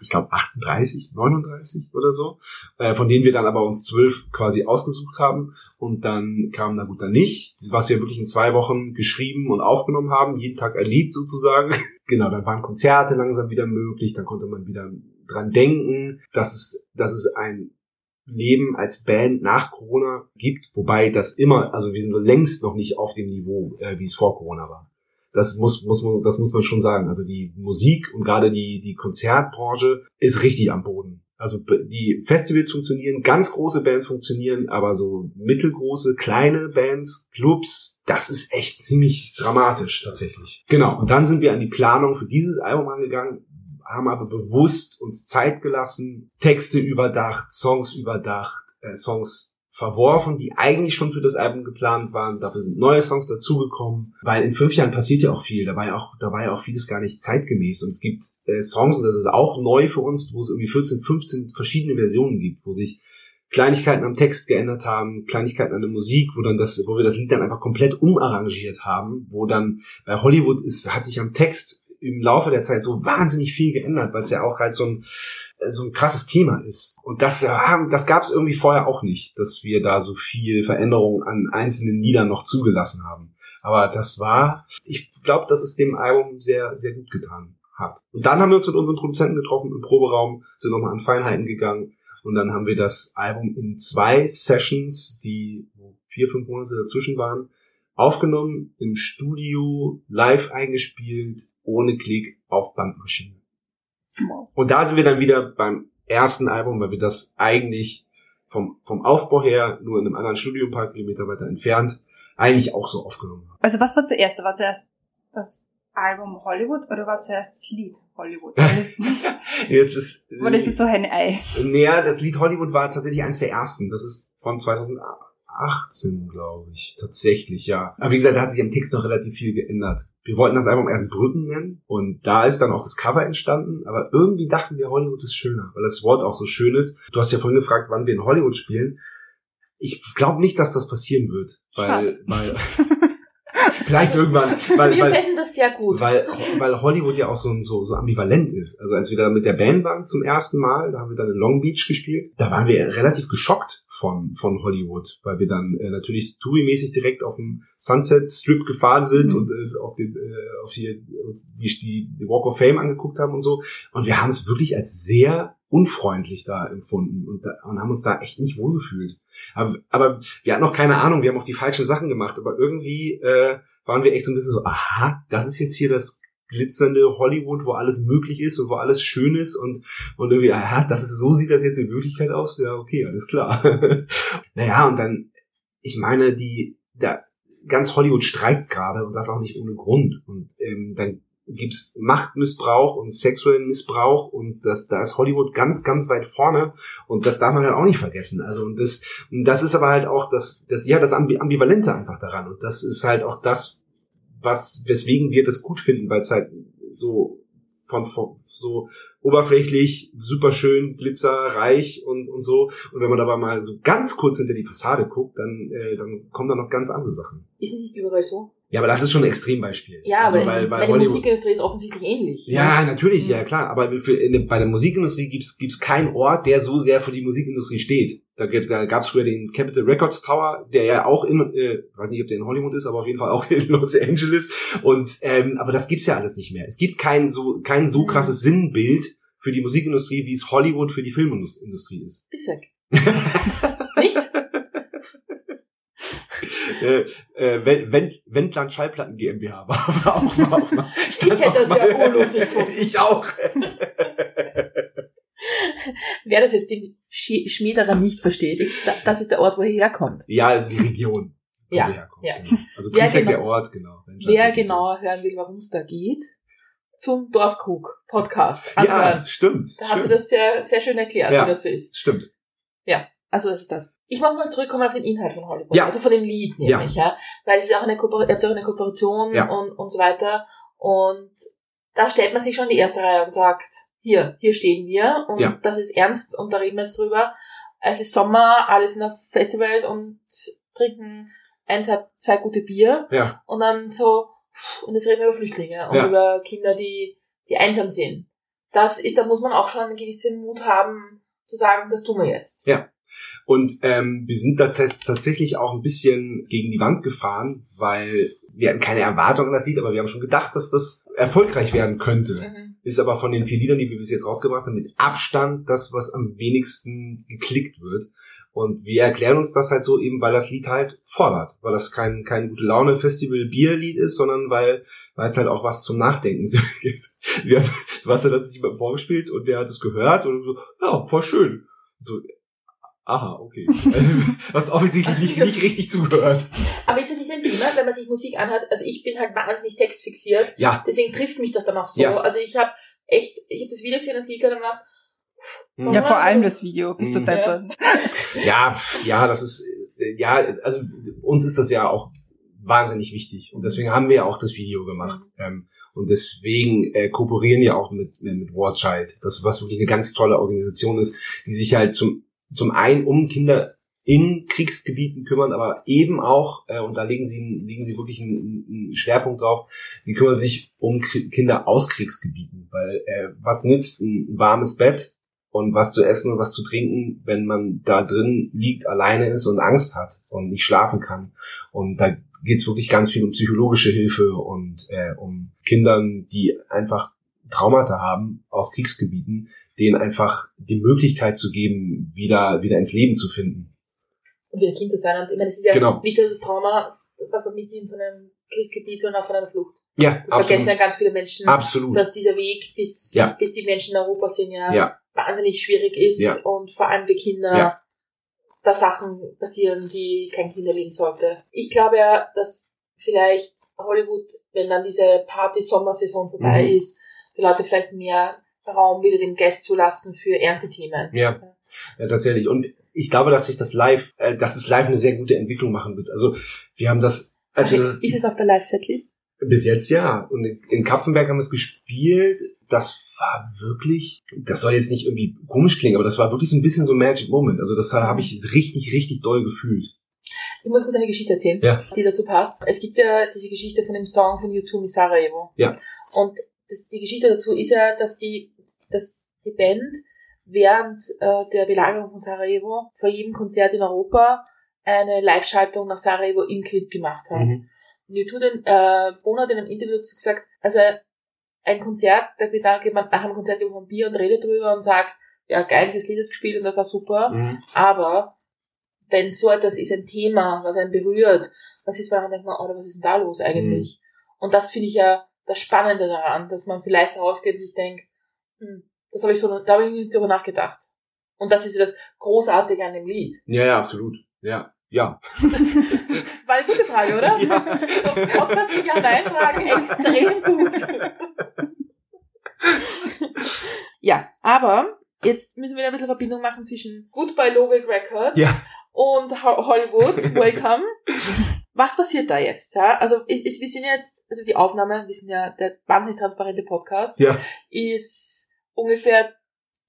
ich glaube 38, 39 oder so, äh, von denen wir dann aber uns zwölf quasi ausgesucht haben und dann kam na gut dann nicht, was wir wirklich in zwei Wochen geschrieben und aufgenommen haben, jeden Tag ein Lied sozusagen. genau, dann waren Konzerte langsam wieder möglich, dann konnte man wieder dran denken, dass es, dass es ein Leben als Band nach Corona gibt, wobei das immer, also wir sind längst noch nicht auf dem Niveau, äh, wie es vor Corona war. Das muss, muss man, das muss man schon sagen. Also die Musik und gerade die, die Konzertbranche ist richtig am Boden. Also die Festivals funktionieren, ganz große Bands funktionieren, aber so mittelgroße, kleine Bands, Clubs, das ist echt ziemlich dramatisch tatsächlich. Genau. Und dann sind wir an die Planung für dieses Album angegangen, haben aber bewusst uns Zeit gelassen, Texte überdacht, Songs überdacht, äh, Songs verworfen, die eigentlich schon für das Album geplant waren. Dafür sind neue Songs dazugekommen, weil in fünf Jahren passiert ja auch viel. Da war ja auch, da war ja auch vieles gar nicht zeitgemäß. Und es gibt äh, Songs, und das ist auch neu für uns, wo es irgendwie 14, 15 verschiedene Versionen gibt, wo sich Kleinigkeiten am Text geändert haben, Kleinigkeiten an der Musik, wo dann das, wo wir das Lied dann einfach komplett umarrangiert haben, wo dann bei Hollywood ist, hat sich am Text im Laufe der Zeit so wahnsinnig viel geändert, weil es ja auch halt so ein äh, so ein krasses Thema ist. Und das, äh, das gab es irgendwie vorher auch nicht, dass wir da so viel Veränderung an einzelnen Liedern noch zugelassen haben. Aber das war, ich glaube, dass es dem Album sehr, sehr gut getan hat. Und dann haben wir uns mit unseren Produzenten getroffen im Proberaum, sind nochmal an Feinheiten gegangen und dann haben wir das Album in zwei Sessions, die vier, fünf Monate dazwischen waren, aufgenommen, im Studio, live eingespielt, ohne Klick auf Bandmaschine. Wow. Und da sind wir dann wieder beim ersten Album, weil wir das eigentlich vom, vom Aufbau her nur in einem anderen Studio ein paar Kilometer weiter entfernt eigentlich auch so aufgenommen haben. Also was war zuerst? War zuerst das Album Hollywood oder war zuerst das Lied Hollywood? Das, Jetzt ist, das ist so ein Ei. Naja, das Lied Hollywood war tatsächlich eines der ersten. Das ist von 2018, glaube ich. Tatsächlich, ja. Aber wie gesagt, da hat sich am Text noch relativ viel geändert. Wir wollten das Album erst Brücken nennen und da ist dann auch das Cover entstanden. Aber irgendwie dachten wir, Hollywood ist schöner, weil das Wort auch so schön ist. Du hast ja vorhin gefragt, wann wir in Hollywood spielen. Ich glaube nicht, dass das passieren wird, weil, weil vielleicht irgendwann, weil, Wir weil, fänden das sehr gut. weil, weil Hollywood ja auch so, so, so ambivalent ist. Also als wir da mit der Band waren zum ersten Mal, da haben wir dann in Long Beach gespielt, da waren wir relativ geschockt von, von Hollywood, weil wir dann äh, natürlich Touri-mäßig direkt auf dem Sunset Strip gefahren sind Mhm. und äh, auf, den, äh, auf die, die, die, Walk of Fame angeguckt haben und so. Und wir haben es wirklich als sehr unfreundlich da empfunden und, da, und haben uns da echt nicht wohlgefühlt. Aber, aber wir hatten noch keine Ahnung, wir haben auch die falschen Sachen gemacht, aber irgendwie äh, waren wir echt so ein bisschen so, aha, das ist jetzt hier das glitzernde Hollywood, wo alles möglich ist und wo alles schön ist und, und irgendwie, aha, das ist, so sieht das jetzt in Wirklichkeit aus? Ja, okay, alles klar. naja, und dann, ich meine, die, da, ganz Hollywood streikt gerade und das auch nicht ohne Grund. Und ähm, dann gibt's Machtmissbrauch und sexuellen Missbrauch und das, da ist Hollywood ganz, ganz weit vorne und das darf man halt auch nicht vergessen. Also und das, und das ist aber halt auch das, das, ja, das Ambi- Ambivalente einfach daran und das ist halt auch das, was, weswegen wir das gut finden, weil es halt so von, von so oberflächlich, super schön, glitzerreich und, und so. Und wenn man aber mal so ganz kurz hinter die Fassade guckt, dann, äh, dann kommen da noch ganz andere Sachen. Ist es nicht überall so? Ja, aber das ist schon ein Extrembeispiel. Ja, also, aber weil, weil bei der Musikindustrie ist offensichtlich ähnlich. Ja, natürlich, Mhm. ja klar. Aber für, in, bei der Musikindustrie gibt's gibt's keinen Ort, der so sehr für die Musikindustrie steht. Da gibt's da gab's früher den Capitol Records Tower, der ja auch in, äh, weiß nicht, ob der in Hollywood ist, aber auf jeden Fall auch in Los Angeles. Und ähm, aber das gibt's ja alles nicht mehr. Es gibt kein so kein so Mhm. krasses Sinnbild für die Musikindustrie, wie es Hollywood für die Filmindustrie ist. Bissek. nicht? äh, äh, wenn, wenn, Wendland Schallplatten GmbH war, war auch, war auch mal, Ich hätte das ja mal- urlustig gefunden. Ich auch. Wer das jetzt den Sch- Schmiederer nicht versteht, ist, da- das ist der Ort, wo er herkommt. Ja, also die Region. wo Ja, wir herkommen, ja. Genau. Also Wer Priesek genau- der Ort, genau. Wendland Wer genauer hören will, warum es da geht, zum Dorfkrug Podcast Ja, anhören. stimmt. Da hat sie stimmt. das sehr, sehr schön erklärt, Ja. wie das so ist. Stimmt. Also das ist das. Ich möchte mal zurückkommen auf den Inhalt von Hollywood. Ja. Also von dem Lied nämlich, ja. Weil es ist auch eine, Kooper auch eine Kooperation Ja. und, und so weiter. Und da stellt man sich schon in die erste Reihe und sagt, hier, hier stehen wir und Ja. das ist ernst und da reden wir jetzt drüber. Es ist Sommer, alle sind auf Festivals und trinken ein, zwei, zwei gute Bier Ja. und dann so, und jetzt reden wir über Flüchtlinge und Ja. über Kinder, die, die einsam sind. Das ist, da muss man auch schon einen gewissen Mut haben, zu sagen, das tun wir jetzt. Und ähm, wir sind da tats- tatsächlich auch ein bisschen gegen die Wand gefahren, weil wir hatten keine Erwartung an das Lied, aber wir haben schon gedacht, dass das erfolgreich werden könnte. Mhm. Ist aber von den vier Liedern, die wir bis jetzt rausgebracht haben, mit Abstand das, was am wenigsten geklickt wird. Und wir erklären uns das halt so eben, weil das Lied halt fordert, weil das kein kein gute Laune Festival Bierlied ist, sondern weil weil es halt auch was zum Nachdenken ist. wir haben, Sebastian hat sich jemandem vorgespielt und der hat es gehört und so, ja, voll schön. So, aha, okay. du hast offensichtlich nicht, nicht richtig zugehört. Aber ist das nicht ein Thema, wenn man sich Musik anhört? Also ich bin halt wahnsinnig textfixiert, Ja, deswegen trifft mich das dann auch so. Ja. Also ich habe echt, ich habe das Video gesehen, das Lied gehört und gedacht, Hm. Ja, vor allem das Video, bist du Mhm. deppert. Ja, ja, das ist, äh, ja, also uns ist das ja auch wahnsinnig wichtig. Und deswegen haben wir ja auch das Video gemacht. Ähm, und deswegen äh, kooperieren wir auch mit, mit, mit War Child. Das, was wirklich eine ganz tolle Organisation ist, die sich halt zum, zum einen um Kinder in Kriegsgebieten kümmern, aber eben auch, äh, und da legen sie, legen sie wirklich einen, einen Schwerpunkt drauf, sie kümmern sich um Kri- Kinder aus Kriegsgebieten. Weil äh, was nützt ein warmes Bett und was zu essen und was zu trinken, wenn man da drin liegt, alleine ist und Angst hat und nicht schlafen kann. Und da geht's wirklich ganz viel um psychologische Hilfe und äh, um Kindern, die einfach Traumata haben aus Kriegsgebieten, denen einfach die Möglichkeit zu geben, wieder, wieder ins Leben zu finden. und wieder Kind zu sein. Und ich meine, es ist ja Genau. nicht nur das Trauma, was man mitnimmt von einem Kriegsgebiet, sondern auch von einer Flucht. Ja, Das vergessen ja ganz viele Menschen, Absolut. dass dieser Weg, bis, Ja. bis die Menschen in Europa sind, ja, Ja, wahnsinnig schwierig ist Ja. und vor allem für Kinder Ja. da Sachen passieren, die kein Kind erleben sollte. Ich glaube ja, dass vielleicht Hollywood, wenn dann diese Party-Sommersaison vorbei Mhm. ist, für Leute vielleicht mehr Raum wieder dem Guest zulassen für ernste Themen. ja, ja, tatsächlich. Und ich glaube, dass sich das live, äh, dass es live eine sehr gute Entwicklung machen wird. Also wir haben das, also das ist es auf der Live-Setlist? Bis jetzt ja. Und in- in Kapfenberg haben wir es gespielt. Das war wirklich, das soll jetzt nicht irgendwie komisch klingen, aber das war wirklich so ein bisschen so ein Magic Moment. Also das habe ich richtig, richtig doll gefühlt. Ich muss kurz eine Geschichte erzählen, Ja. die dazu passt. Es gibt ja diese Geschichte von dem Song von U2 mit Sarajevo. Ja. Und das, die Geschichte dazu ist ja, dass die, dass die Band während äh, der Belagerung von Sarajevo vor jedem Konzert in Europa eine Live-Schaltung nach Sarajevo im Krieg gemacht hat. Mhm. Und U2, den, äh, Bono hat in einem Interview dazu gesagt, also ein Konzert, da geht jemand nach einem Konzert über ein Bier und redet drüber und sagt, ja geil, das Lied hat gespielt und das war super. Mhm. Aber wenn so etwas ist ein Thema, was einen berührt, dann sitzt man da und denkt man, oh, was ist denn da los eigentlich? Und das finde ich ja das Spannende daran, dass man vielleicht rausgeht und sich denkt, hm, das habe ich so, da habe ich nicht drüber nachgedacht. Und das ist ja das Großartige an dem Lied. Ja, ja, absolut. Ja. Ja. War eine gute Frage, oder? Ja. So, Podcast mit Ja-Nein-Fragen extrem gut. ja, aber jetzt müssen wir ein bisschen Verbindung machen zwischen Goodbye Lovic Records Ja. und Ho- Hollywood. Welcome. Was passiert da jetzt? Ja? Also ist, ist, wir sind jetzt, also die Aufnahme, wir sind ja der wahnsinnig transparente Podcast, Ja. ist ungefähr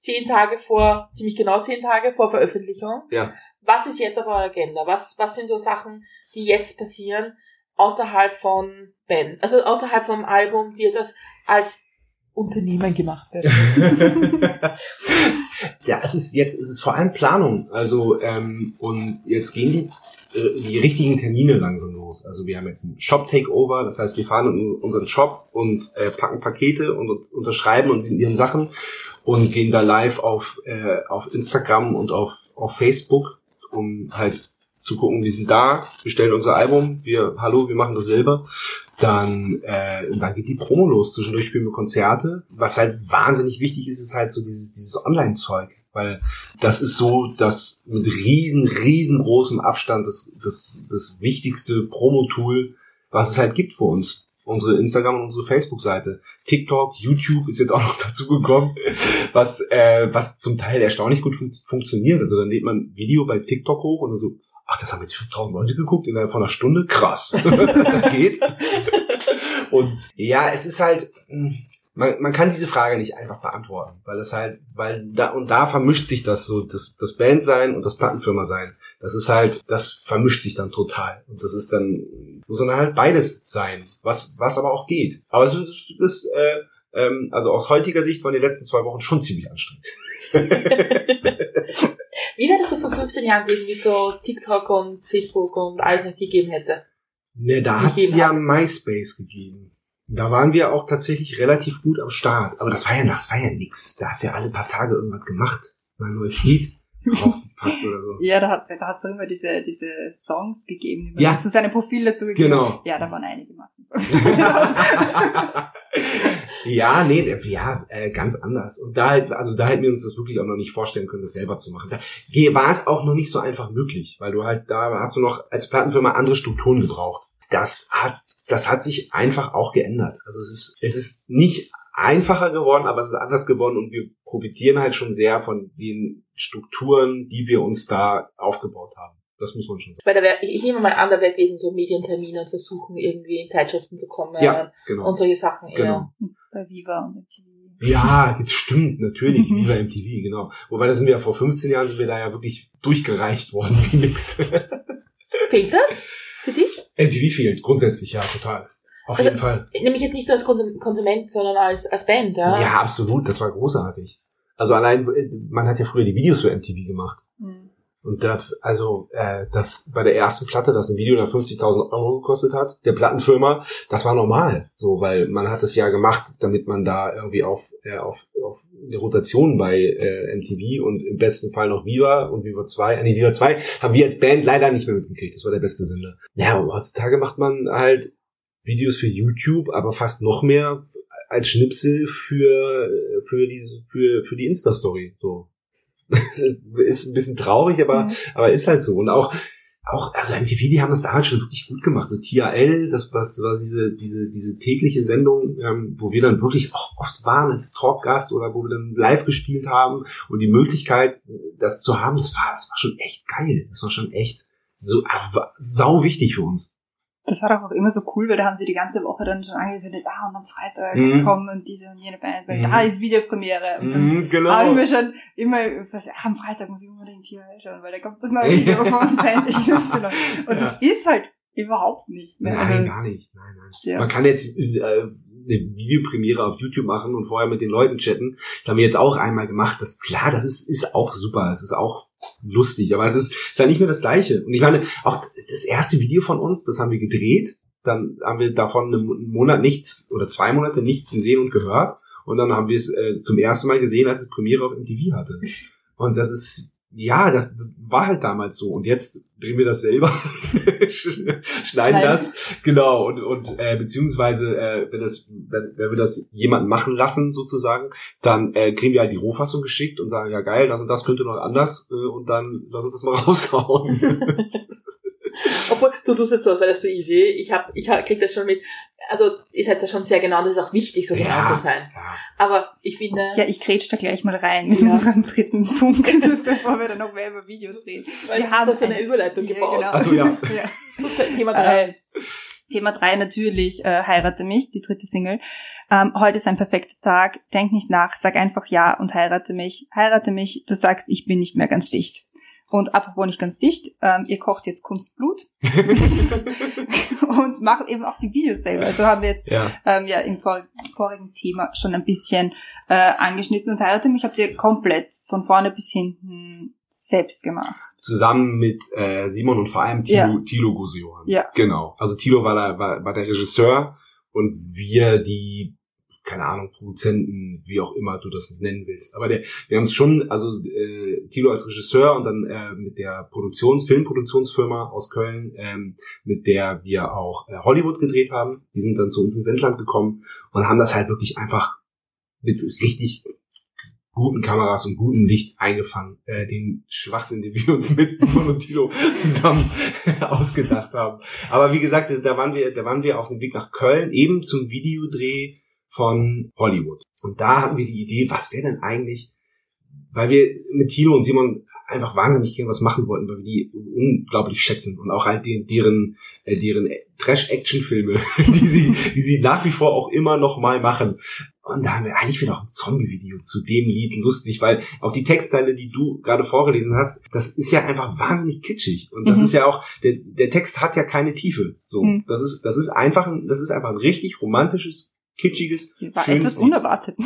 zehn Tage vor, ziemlich genau zehn Tage vor Veröffentlichung. Ja. Was ist jetzt auf eurer Agenda? Was, was sind so Sachen, die jetzt passieren, außerhalb von Ben? Also außerhalb vom Album, die jetzt als, als Unternehmen gemacht werden. ja, es ist jetzt, es ist vor allem Planung. Also, ähm, und jetzt gehen die, äh, die richtigen Termine langsam los. Also wir haben jetzt einen Shop-Takeover, das heißt, wir fahren in unseren Shop und äh, packen Pakete und und unterschreiben und signieren Sachen und gehen da live auf, äh, auf Instagram und auf, auf Facebook, um halt zu gucken, wir sind da, wir stellen unser Album, wir, hallo, wir machen das selber. Dann, äh, und dann geht die Promo los. Zwischendurch spielen wir Konzerte. Was halt wahnsinnig wichtig ist, ist halt so dieses, dieses Online-Zeug. Weil das ist so, dass mit riesen, riesengroßem Abstand das, das, das wichtigste Promo-Tool, was es halt gibt für uns. Unsere Instagram und unsere Facebook-Seite. TikTok, YouTube ist jetzt auch noch dazu gekommen, was, äh, was zum Teil erstaunlich gut fun funktioniert. Also dann lädt man ein Video bei TikTok hoch und dann so, ach, das haben jetzt 5000 Leute geguckt innerhalb von einer Stunde. Krass. das geht. Und ja, es ist halt, mh, man, man kann diese Frage nicht einfach beantworten, weil es halt, weil da und da vermischt sich das so, das, das Bandsein und das Plattenfirma sein. Das ist halt, das vermischt sich dann total. Und das ist dann, muss dann halt beides sein, was, was aber auch geht. Aber es ist, das, äh, ähm, also aus heutiger Sicht waren die letzten zwei Wochen schon ziemlich anstrengend. Wie wäre das so vor 15 Jahren gewesen, wie so TikTok und Facebook und alles nicht gegeben hätte? Ne, da Nicht hat es ja. MySpace gegeben. Da waren wir auch tatsächlich relativ gut am Start. Aber das war ja, das war ja nix. Da hast du ja alle paar Tage irgendwas gemacht. Mal ein neues Lied rausgepackt oder so. Ja, da hat da hat's auch immer diese, diese Songs gegeben, die man Ja. zu seinem Profil dazu gegeben Genau. Ja, da waren einige Matzen-Songs. ja, nee, ja, äh, ganz anders. Und da halt, also da hätten wir uns das wirklich auch noch nicht vorstellen können, das selber zu machen. Da war es auch noch nicht so einfach möglich, weil du halt, da hast du noch als Plattenfirma andere Strukturen gebraucht. Das hat, das hat sich einfach auch geändert. Also es ist, es ist nicht einfacher geworden, aber es ist anders geworden und wir profitieren halt schon sehr von den Strukturen, die wir uns da aufgebaut haben. Das muss man schon sagen. Weil da wär, ich, ich nehme mal an, da wäre gewesen so Medientermine und versuchen irgendwie in Zeitschriften zu kommen Ja, genau. und solche Sachen eher. Genau. Bei Viva und MTV. Ja, das stimmt, natürlich. Mhm. Viva MTV, genau. Wobei, da sind wir ja vor 15 Jahren sind wir da ja wirklich durchgereicht worden wie nix. Fehlt das für dich? MTV fehlt, grundsätzlich, ja, total. Auf Also- jeden Fall. Nämlich jetzt nicht nur als Konsum Konsument, sondern als, als Band, ja? Ja, absolut, das war großartig. Also allein, man hat ja früher die Videos für MTV gemacht. Hm. Und da, also, äh, das bei der ersten Platte, dass ein Video dann 50.000 Euro gekostet hat, der Plattenfirma, das war normal. So, weil man hat es ja gemacht, damit man da irgendwie auf, äh, auf, auf die Rotation bei äh, MTV und im besten Fall noch Viva und Viva 2, äh, nee, Viva 2 haben wir als Band leider nicht mehr mitgekriegt. Das war der beste Sender. Ja, heutzutage macht man halt Videos für YouTube, aber fast noch mehr als Schnipsel für, für die, für, für die Insta-Story, so. Ist ein bisschen traurig, aber, Mhm. aber ist halt so. Und auch, auch, also MTV, die haben das damals schon wirklich gut gemacht. Mit TRL, das war, das war diese, diese, diese tägliche Sendung, ähm, wo wir dann wirklich auch oft waren als Talkgast oder wo wir dann live gespielt haben und die Möglichkeit, das zu haben, das war, das war schon echt geil. Das war schon echt so, war sau wichtig für uns. Das war doch auch immer so cool, weil da haben sie die ganze Woche dann schon angekündigt, ah, und am Freitag Mhm. kommen und diese und jene Band, weil Mhm. da ist Videopremiere. Und dann Mhm, genau. habe ich mir schon immer, was, ah, am Freitag muss ich unbedingt hier schauen, weil da kommt das neue Video von Band XY. Und das ist halt überhaupt nicht. Ne? Nein, Also, gar nicht. Nein, nein. Ja. Man kann jetzt äh, eine Videopremiere auf YouTube machen und vorher mit den Leuten chatten. Das haben wir jetzt auch einmal gemacht. Das klar, das ist ist auch super. Es ist auch lustig, aber es ist, ist ja nicht mehr das Gleiche. Und ich meine, auch das erste Video von uns, das haben wir gedreht. Dann haben wir davon einen Monat nichts oder zwei Monate nichts gesehen und gehört. Und dann haben wir es äh, zum ersten Mal gesehen, als es Premiere auf MTV hatte. Und das ist, ja, das war halt damals so. Und jetzt drehen wir das selber, schneiden Schneiden. das, genau. Und, und äh, beziehungsweise, äh, wenn, das, wenn, wenn wir das jemanden machen lassen, sozusagen, dann äh, kriegen wir halt die Rohfassung geschickt und sagen, ja geil, das und das könnte noch anders. Äh, und dann lass uns das mal raushauen. du tust es so, als wäre das so easy. Ich hab, ich hab, krieg das schon mit. Also, ihr seid da schon sehr genau, das ist auch wichtig, so genau Ja. zu sein. Ja. Aber ich finde, Ja, ich grätsch da gleich mal rein mit Ja. unserem dritten Punkt, bevor wir dann noch mehr über Videos reden. weil wir haben hast da so eine Überleitung gebaut. genau. Ach so, ja. ja. Thema drei. Thema drei natürlich, äh, heirate mich, die dritte Single. Ähm, heute ist ein perfekter Tag, denk nicht nach, sag einfach ja und heirate mich. Heirate mich, du sagst, ich bin nicht mehr ganz dicht. Und apropos nicht ganz dicht, ähm, ihr kocht jetzt Kunstblut und macht eben auch die Videos selber. Also haben wir jetzt Ja. ähm, ja im vor vorigen Thema schon ein bisschen äh, angeschnitten und heirate mich habt ihr komplett von vorne bis hinten selbst gemacht. Zusammen mit äh, Simon und vor allem Tilo, Ja. Tilo Gosejohann. Ja. Genau. Also Tilo war, da, war, war der Regisseur und wir die, keine Ahnung, Produzenten, wie auch immer du das nennen willst. Aber der, wir haben es schon, also äh, Tilo als Regisseur und dann äh, mit der Produktions-, Filmproduktionsfirma aus Köln, ähm, mit der wir auch äh, Hollywood gedreht haben. Die sind dann zu uns ins Wendland gekommen und haben das halt wirklich einfach mit richtig guten Kameras und gutem Licht eingefangen, äh, den Schwachsinn, den wir uns mit Simon und Tilo zusammen ausgedacht haben. Aber wie gesagt, da waren wir, da waren wir auf dem Weg nach Köln, eben zum Videodreh von Hollywood. Und da hatten wir die Idee, was wäre denn eigentlich, weil wir mit Tilo und Simon einfach wahnsinnig gerne was machen wollten, weil wir die unglaublich schätzen und auch halt deren, äh, deren Trash-Action-Filme, die sie, die sie nach wie vor auch immer noch mal machen. Und da haben wir eigentlich wieder auch ein Zombie-Video zu dem Lied lustig, weil auch die Textzeile, die du gerade vorgelesen hast, das ist ja einfach wahnsinnig kitschig. Und das Mhm. ist ja auch, der, der Text hat ja keine Tiefe. So, Mhm. das ist, das ist einfach, ein, das ist einfach ein richtig romantisches, kitschiges, War schönes etwas unerwartet.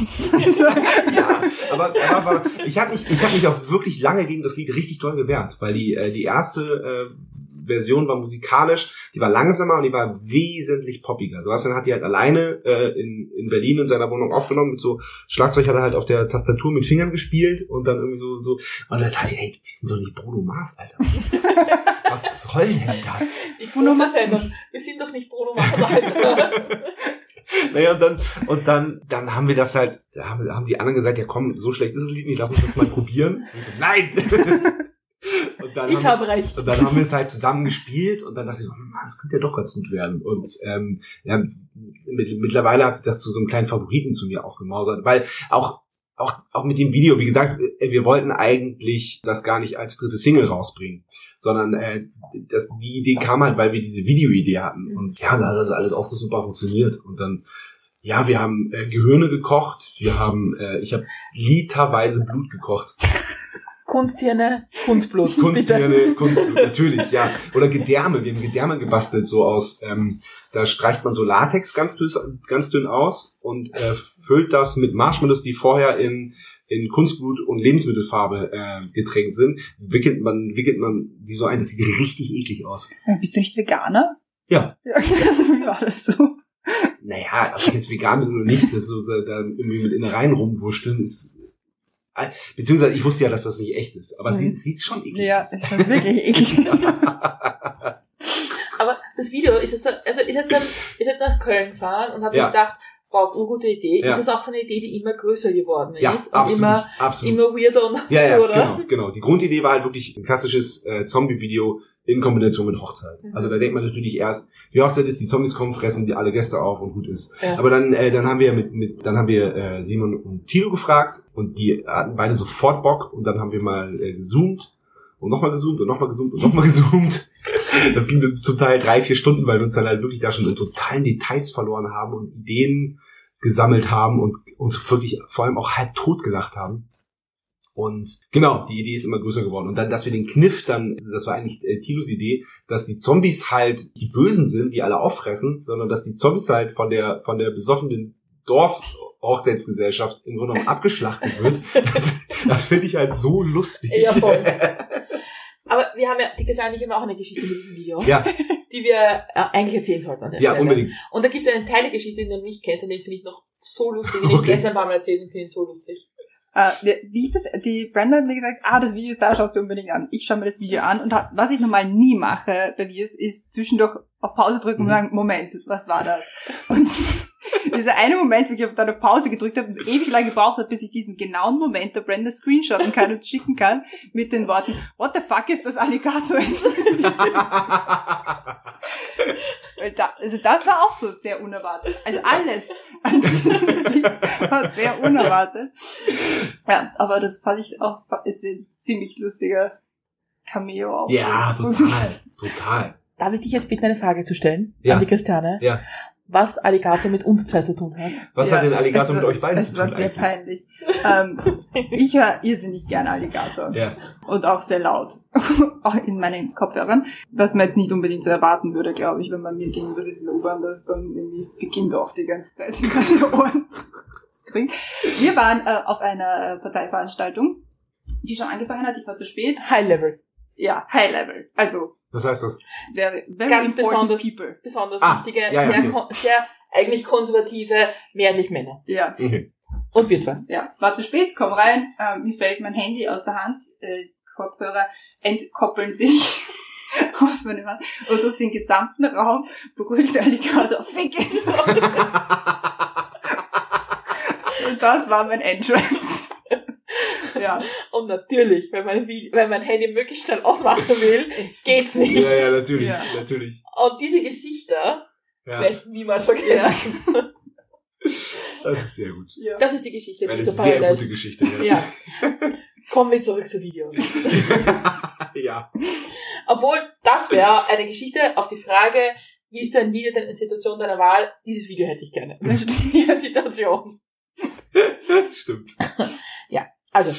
Ja, aber, aber, aber ich habe mich, ich habe mich auch wirklich lange gegen das Lied richtig doll gewehrt, weil die, äh, die erste äh, Version war musikalisch, die war langsamer und die war wesentlich poppiger. Sebastian hat die halt alleine äh, in, in Berlin in seiner Wohnung aufgenommen mit so Schlagzeug hat er halt auf der Tastatur mit Fingern gespielt und dann irgendwie so so und dann dachte ich, ey, wir sind doch nicht Bruno Mars, Alter. Was, was soll denn das? Die Bruno Mars. Wir sind doch nicht Bruno Mars, Alter. Naja, und dann, und dann, dann haben wir das halt, da haben, haben die anderen gesagt, ja komm, so schlecht ist das Lied nicht, lass uns das mal probieren. So, nein! und dann ich haben, habe recht. und dann haben wir es halt zusammen gespielt und dann dachte ich, oh Mann, das könnte ja doch ganz gut werden. Und ähm, ja, mit, mittlerweile hat sich das zu so einem kleinen Favoriten zu mir auch gemausert, weil auch auch, auch mit dem Video, wie gesagt, äh, wir wollten eigentlich das gar nicht als dritte Single rausbringen, sondern äh, das, die Idee kam halt, weil wir diese Videoidee hatten. Und ja, da hat das alles auch so super funktioniert. Und dann, ja, wir haben äh, Gehirne gekocht, wir haben, äh, ich habe literweise Blut gekocht. Kunsthirne, Kunstblut. Kunsthirne, Kunstblut, natürlich, ja. Oder Gedärme, wir haben Gedärme gebastelt, so aus, ähm, da streicht man so Latex ganz dünn, ganz dünn aus und äh, füllt das mit Marshmallows, die vorher in, in Kunstblut und Lebensmittelfarbe äh, getränkt sind, wickelt man, wickelt man die so ein, das sieht richtig eklig aus. Bist du nicht Veganer? Ja. Ja, wie war das so? Naja, ob ich jetzt vegan bin oder nicht, das so, da irgendwie mit Innereien rumwurschteln ist. äh, Beziehungsweise ich wusste ja, dass das nicht echt ist, aber es Mhm. sieht, sieht schon eklig Ja, aus. es war wirklich eklig. Aber das Video ist jetzt, so- also ist jetzt, dann, ist jetzt nach Köln gefahren und hat Ja. gedacht, wow, eine gute Idee. Ja. Ist es auch so eine Idee, die immer größer geworden Ja, ist und absolut, immer, absolut. immer weirder und Ja, ja, so, oder? genau, genau. Die Grundidee war halt wirklich ein klassisches äh, Zombie-Video in Kombination mit Hochzeit. Mhm. Also da denkt man natürlich erst, die Hochzeit ist, die Zombies kommen, fressen die alle Gäste auf und gut ist. Ja. Aber dann, äh, dann haben wir mit, mit, dann haben wir äh, Simon und Tilo gefragt und die hatten beide sofort Bock und dann haben wir mal äh, gezoomt und nochmal gezoomt und nochmal gezoomt und nochmal gezoomt. Das ging zum Teil drei, vier Stunden, weil wir uns dann halt wirklich da schon in totalen Details verloren haben und Ideen gesammelt haben und uns wirklich vor allem auch halb tot gelacht haben. Und genau, die Idee ist immer größer geworden. Und dann, dass wir den Kniff dann, das war eigentlich äh, Tilos Idee, dass die Zombies halt die Bösen sind, die alle auffressen, sondern dass die Zombies halt von der, von der besoffenen Dorf-Hochzeitsgesellschaft im Grunde genommen abgeschlachtet wird. Das, das finde ich halt so lustig. Ja, voll. Aber wir haben ja, die gesagt, ich immer auch eine Geschichte mit diesem Video, ja, die wir äh, eigentlich erzählen sollten an der ja, Stelle. unbedingt. Und da gibt es einen Teil der Geschichte, den du nicht kennst, und den finde ich noch so lustig, den ich Okay. gestern ein paar Mal erzählt und finde ich so lustig. Äh, wie das, die Brenda hat mir gesagt, ah, das Video ist da, schaust du unbedingt an. Ich schaue mir das Video an und hab, was ich normal nie mache bei Videos, ist zwischendurch auf Pause drücken und Mhm. sagen, Moment, was war das? Und Dieser eine Moment, wo ich auf deine Pause gedrückt habe und ewig lang gebraucht habe, bis ich diesen genauen Moment der Brenda screenshotten kann und schicken kann, mit den Worten, what the fuck ist das Alligator? Da, also das war auch so sehr unerwartet. Also alles an diesem war sehr unerwartet. Ja, aber das fand ich auch, ist ein ziemlich lustiger Cameo auf. ja, total, total. Darf ich dich jetzt bitten, eine Frage zu stellen Ja. an die Christiane? Ja. Was Alligator mit uns zwei zu tun hat? Was Ja, hat denn Alligator mit war- euch beiden zu war tun sehr eigentlich? peinlich. Ähm, ich höre irrsinnig gerne Alligator. Ja. Und auch sehr laut. auch in meinen Kopfhörern. Was man jetzt nicht unbedingt so erwarten würde, glaube ich, wenn man mir gegenüber sitzt in der U-Bahn, dass es dann irgendwie Fickendorf die ganze Zeit in meine Ohren kriegt. Wir waren äh, auf einer Parteiveranstaltung, die schon angefangen hat. Ich war zu spät. High Level. Ja, High Level. Also, Was heißt das? very, very Ganz besonders- people. Besonders Ah, wichtige, ja, ja, sehr, okay. kon- sehr eigentlich konservative, mehrheitlich Männer. Ja. Okay. Und wir zwei. Ja, war zu spät, komm rein, äh, mir fällt mein Handy aus der Hand, äh, Kopfhörer entkoppeln sich aus meinem Hand und durch den gesamten Raum brüllt der Alligator Ficken. Und das war mein Entrance. Ja, Und natürlich, wenn man, wenn man Handy möglichst schnell ausmachen will, geht's nicht. Ja, ja, natürlich, Ja. natürlich. Und diese Gesichter Ja, werde ich niemals vergessen. das ist sehr gut. ja. Das ist die Geschichte Eine sehr Parallel. gute Geschichte. Ja. Ja. Kommen wir zurück zu Videos. ja. Obwohl, das wäre eine Geschichte auf die Frage, wie ist dein Video denn in der Situation deiner Wahl? Dieses Video hätte ich gerne. Diese Situation. Stimmt. Also,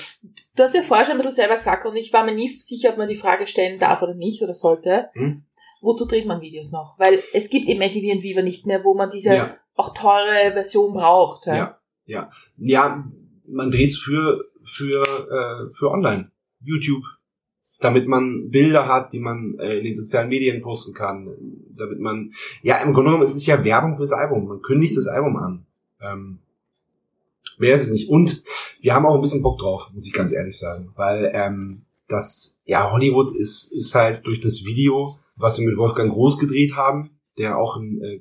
du hast ja vorher schon ein bisschen selber gesagt und ich war mir nie sicher, ob man die Frage stellen darf oder nicht oder sollte. Hm? Wozu dreht man Videos noch? Weil es gibt eben MTV und Viva nicht mehr, wo man diese Ja. auch teure Version braucht. Ja? Ja, ja. Ja, man dreht's für, für, äh, für online. YouTube. Damit man Bilder hat, die man äh, in den sozialen Medien posten kann. Damit man, ja, im Grunde genommen ist es ja Werbung fürs Album. Man kündigt das Album an. Ähm, mehr ist es nicht. Und wir haben auch ein bisschen Bock drauf, muss ich ganz ehrlich sagen. Weil, ähm, das, ja, Hollywood ist, ist halt durch das Video, was wir mit Wolfgang Groß gedreht haben, der auch ein äh,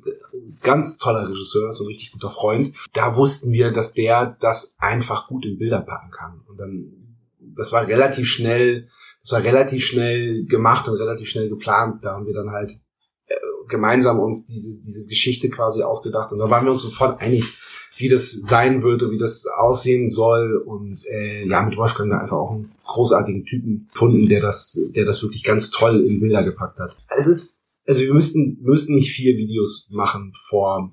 ganz toller Regisseur so ein richtig guter Freund. Da wussten wir, dass der das einfach gut in Bilder packen kann. Und dann, das war relativ schnell, das war relativ schnell gemacht und relativ schnell geplant. Da haben wir dann halt äh, gemeinsam uns diese, diese Geschichte quasi ausgedacht. Und da waren wir uns sofort einig, wie das sein und wie das aussehen soll. Und äh, ja, mit Wolfgang da einfach auch einen großartigen Typen gefunden, der das, der das wirklich ganz toll in Bilder gepackt hat. Es ist, also wir müssten, müssten nicht vier Videos machen vor,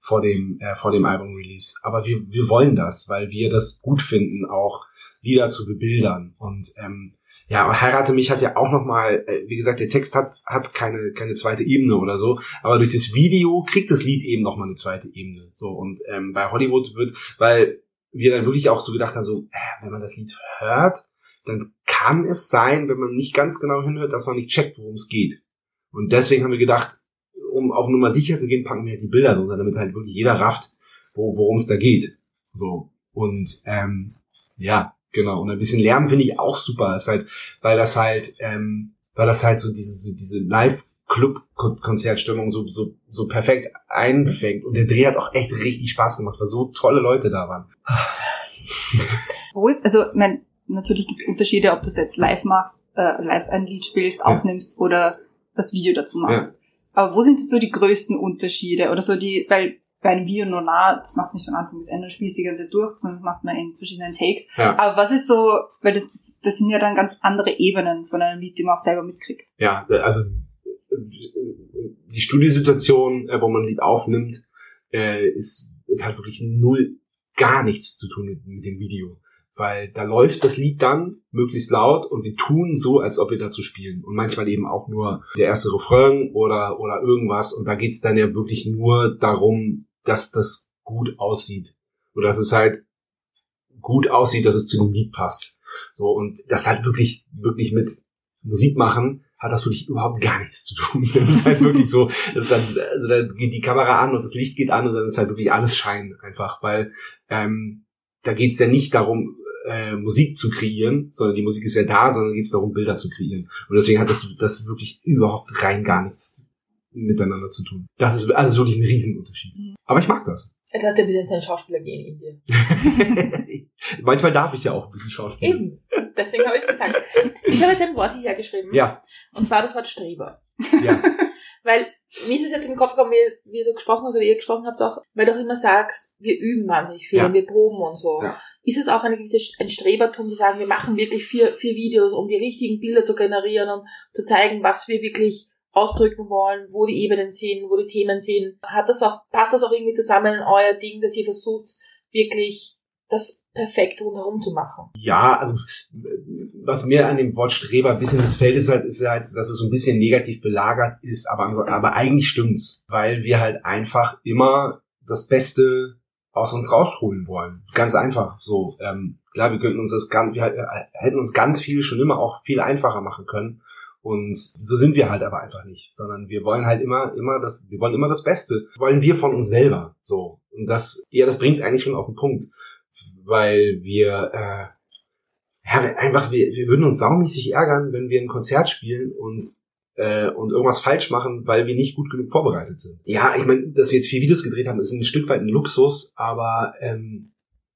vor dem, äh, vor dem Album-Release. Aber wir, wir wollen das, weil wir das gut finden, auch Lieder zu bebildern. Und ähm, ja, Heirate mich hat ja auch nochmal, äh, wie gesagt, der Text hat, hat keine, keine zweite Ebene oder so, aber durch das Video kriegt das Lied eben nochmal eine zweite Ebene. So, und ähm, bei Hollywood wird, weil wir dann wirklich auch so gedacht haben, so, äh, wenn man das Lied hört, dann kann es sein, wenn man nicht ganz genau hinhört, dass man nicht checkt, worum es geht. Und deswegen haben wir gedacht, um auf Nummer sicher zu gehen, packen wir halt die Bilder drunter, damit halt wirklich jeder rafft, wo, worum es da geht. So. Und ähm, ja, genau. Und ein bisschen Lärm finde ich auch super. ist halt, weil das halt, ähm, weil das halt so diese, so diese Live-Club-Konzertstimmung so, so, so perfekt einfängt. Und der Dreh hat auch echt richtig Spaß gemacht, weil so tolle Leute da waren. Wo ist, also, mein, natürlich gibt es Unterschiede, ob du es jetzt live machst, äh, live ein Lied spielst, aufnimmst oder das Video dazu machst. Aber wo sind jetzt so die größten Unterschiede? Oder so die, weil bei einem Video nur nah, das machst du nicht von Anfang bis Ende, spielst die ganze Zeit durch, sondern macht man in verschiedenen Takes. Ja. Aber was ist so, weil das, ist- das sind ja dann ganz andere Ebenen von einem Lied, die man auch selber mitkriegt. Ja, also die Studiosituation, äh, wo man ein Lied aufnimmt, äh, ist, ist halt wirklich null, gar nichts zu tun mit, mit dem Video. Weil da läuft das Lied dann möglichst laut und wir tun so, als ob wir dazu spielen. Und manchmal eben auch nur der erste Refrain oder, oder irgendwas. Und da geht's dann ja wirklich nur darum, dass das gut aussieht. Oder dass es halt gut aussieht, dass es zu dem Lied passt. So, und das halt wirklich, wirklich mit Musik machen, hat das wirklich überhaupt gar nichts zu tun. Das ist halt wirklich so, das ist dann, also da geht die Kamera an und das Licht geht an und dann ist halt wirklich alles Schein einfach, weil ähm, da geht's ja nicht darum, äh, Musik zu kreieren, sondern die Musik ist ja da, sondern geht's darum, Bilder zu kreieren. Und deswegen hat das, das wirklich überhaupt rein gar nichts miteinander zu tun. Das ist also wirklich ein Riesenunterschied. Mhm. Aber ich mag das. Er hat ja ein bisschen sein Schauspieler gehen in dir. Manchmal darf ich ja auch ein bisschen Schauspiel. Eben. Deswegen habe ich es gesagt. Ich habe jetzt ein Wort hierher geschrieben. Ja, Und zwar das Wort Streber. ja. Weil mir ist es jetzt im Kopf gekommen, wie, wie du gesprochen hast oder ihr gesprochen habt auch, weil du auch immer sagst, wir üben wahnsinnig viel, Ja. wir proben und so. Ja. Ist es auch eine gewisse ein Strebertum zu sagen, wir machen wirklich vier, vier Videos, um die richtigen Bilder zu generieren und zu zeigen, was wir wirklich ausdrücken wollen, wo die Ebenen sind, wo die Themen sind. Hat das auch, passt das auch irgendwie zusammen in euer Ding, dass ihr versucht, wirklich das perfekt rundherum zu machen? Ja, also was mir an dem Wort Streber ein bisschen missfällt, ist halt, ist halt, dass es so ein bisschen negativ belagert ist, aber, anso- aber eigentlich stimmt's, weil wir halt einfach immer das Beste aus uns rausholen wollen. Ganz einfach. So, ähm, klar, wir könnten uns das ganz, wir hätten uns ganz viel schon immer auch viel einfacher machen können. Und so sind wir halt aber einfach nicht, sondern wir wollen halt immer, immer das, wir wollen immer das Beste. Wollen wir von uns selber. So. Und das, ja, das bringt's eigentlich schon auf den Punkt. Weil wir, äh, ja, einfach, wir, wir würden uns saumäßig ärgern, wenn wir ein Konzert spielen und äh, und irgendwas falsch machen, weil wir nicht gut genug vorbereitet sind. Ja, ich meine, dass wir jetzt vier Videos gedreht haben, ist ein Stück weit ein Luxus, aber ähm,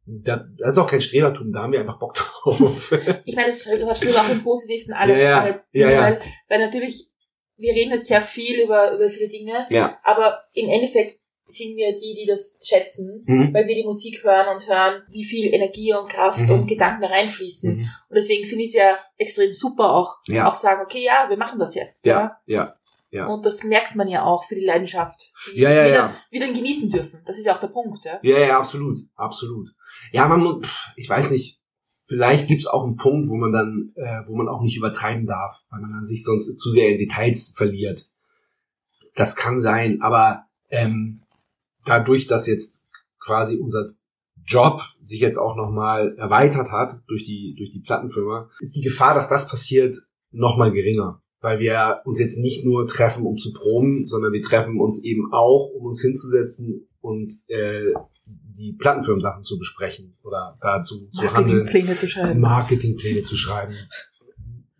das ist auch kein Strebertum, da haben wir einfach Bock drauf. Ich meine, das Wort Streber auch im positivsten aller Ja, aller Ja, ja. Weil, weil natürlich, wir reden jetzt sehr viel über, über viele Dinge, ja. aber im Endeffekt sind wir die, die das schätzen, Mhm. weil wir die Musik hören und hören, wie viel Energie und Kraft Mhm. und Gedanken da reinfließen. Mhm. Und deswegen finde ich es ja extrem super auch, Ja. auch sagen, okay, ja, wir machen das jetzt. Ja. Ja, ja, ja. Und das merkt man ja auch für die Leidenschaft. Die Ja, ja, wir, ja. Dann, wir dann genießen dürfen. Das ist ja auch der Punkt, ja. Ja, ja, absolut, absolut. Ja, man muss, ich weiß nicht, vielleicht gibt's auch einen Punkt, wo man dann, äh, wo man auch nicht übertreiben darf, weil man dann sich sonst zu sehr in Details verliert. Das kann sein, aber ähm, dadurch, dass jetzt quasi unser Job sich jetzt auch nochmal erweitert hat durch die, durch die Plattenfirma, ist die Gefahr, dass das passiert, nochmal geringer. Weil wir uns jetzt nicht nur treffen, um zu proben, sondern wir treffen uns eben auch, um uns hinzusetzen und äh, die Plattenfirmensachen zu besprechen oder dazu zu handeln, Marketingpläne zu schreiben. Marketingpläne zu schreiben.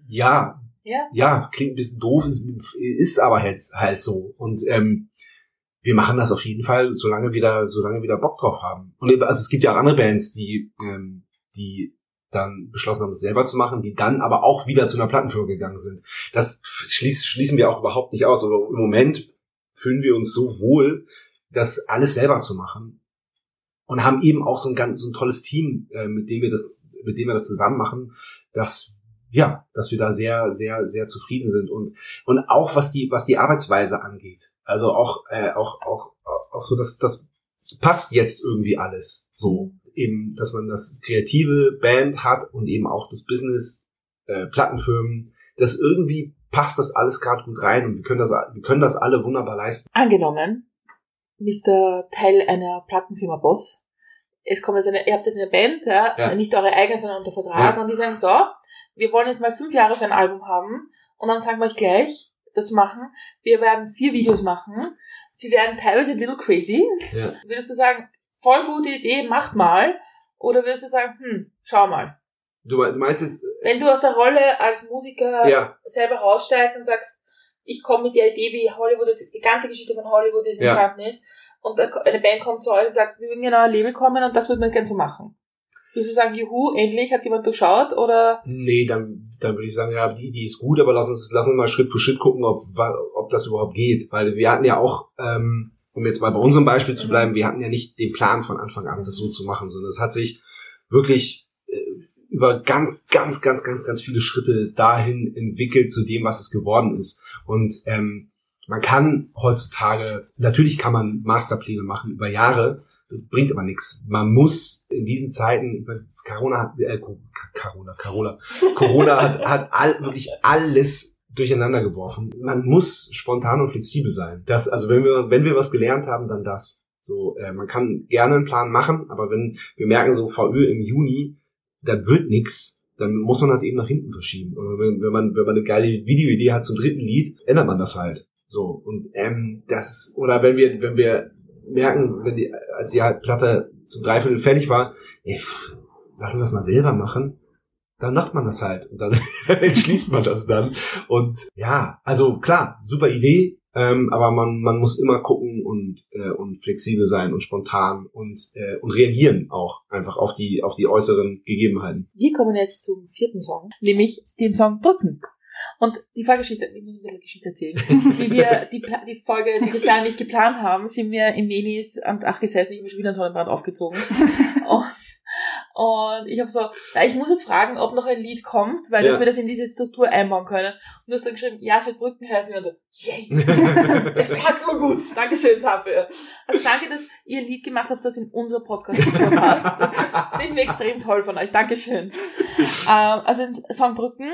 Ja, Ja. ja, klingt ein bisschen doof, ist, ist aber halt, halt so. Und ähm, wir machen das auf jeden Fall, solange wir da, solange wir da Bock drauf haben. Und also es gibt ja auch andere Bands, die, ähm, die dann beschlossen haben, das selber zu machen, die dann aber auch wieder zu einer Plattenfirma gegangen sind. Das schließ, schließen wir auch überhaupt nicht aus. Aber im Moment fühlen wir uns so wohl, das alles selber zu machen. Und haben eben auch so ein ganz so ein tolles Team, äh, mit dem wir das, mit dem wir das zusammen machen, dass ja, dass wir da sehr, sehr, sehr zufrieden sind und und auch was die was die Arbeitsweise angeht. Also auch äh, auch auch auch so, dass das passt jetzt irgendwie alles so eben, dass man das kreative Band hat und eben auch das Business äh, Plattenfirmen, das irgendwie passt das alles gerade gut rein und wir können das wir können das alle wunderbar leisten. Angenommen, Mr. Teil einer Plattenfirma Boss. Es kommt jetzt eine, ihr habt jetzt eine Band, ja, Ja. nicht eure eigene, sondern unter Vertrag, Ja. und die sagen so, wir wollen jetzt mal fünf Jahre für ein Album haben, und dann sagen wir euch gleich, das zu machen. Wir werden vier Videos machen. Sie werden teilweise a little crazy. Ja. Würdest du sagen, voll gute Idee, macht mal? Oder würdest du sagen, hm, schau mal. Du, me- du meinst jetzt Wenn du aus der Rolle als Musiker ja, selber raussteigst und sagst, ich komme mit der Idee, wie Hollywood, die ganze Geschichte von Hollywood Ja. entstanden ist, und eine Band kommt zu euch und sagt, wir würden gerne ein Label kommen und das würden wir gerne so machen. Würdest du sagen, juhu, endlich hat jemand durchschaut, oder? Nee, dann, dann würde ich sagen, ja, die Idee ist gut, aber lass uns, lass uns mal Schritt für Schritt gucken, ob, ob das überhaupt geht. Weil wir hatten ja auch, ähm, um jetzt mal bei unserem Beispiel zu bleiben, wir hatten ja nicht den Plan von Anfang an, das so zu machen, sondern es hat sich wirklich über ganz, ganz, ganz, ganz, ganz viele Schritte dahin entwickelt zu dem, was es geworden ist. Und ähm, man kann heutzutage, natürlich kann man Masterpläne machen über Jahre, das bringt aber nichts. Man muss in diesen Zeiten, Corona hat, äh, Co- Corona, Corona, Corona hat, hat all, wirklich alles durcheinander geworfen. Man muss spontan und flexibel sein. Das, also wenn wir, wenn wir was gelernt haben, dann das. So, äh, man kann gerne einen Plan machen, aber wenn wir merken so VÖ im Juni, da wird nix, dann muss man das eben nach hinten verschieben. Und wenn, wenn man, wenn man eine geile Videoidee hat zum dritten Lied, ändert man das halt. So und ähm, das oder wenn wir, wenn wir merken, wenn die, als die halt Platte zum Dreiviertel fertig war, ey, lass uns das mal selber machen, dann macht man das halt und dann entschließt man das dann. Und ja, also klar, super Idee, Ähm, aber man, man muss immer gucken und, äh, und flexibel sein und spontan und, äh, und reagieren auch einfach auf die, auf die äußeren Gegebenheiten. Wir kommen jetzt zum vierten Song, nämlich dem Song Brücken. Und die Vorgeschichte, ich muss ein bisschen Geschichte erzählen. Wie wir die, die Folge, die wir ja nicht geplant haben, sind wir im Nenis am Dach gesessen, ich habe mir schon wieder einen Sonnenbrand aufgezogen. Und, und ich habe so, na, ich muss jetzt fragen, ob noch ein Lied kommt, weil Ja. dass wir das in diese Struktur einbauen können. Und du hast dann geschrieben, ja, wird Brücken heißen. Und wir so, yay, das passt so gut. Dankeschön dafür. Also danke, dass ihr ein Lied gemacht habt, das in unser Podcast passt. Finden wir extrem toll von euch. Dankeschön. Ähm, also in Song Brücken,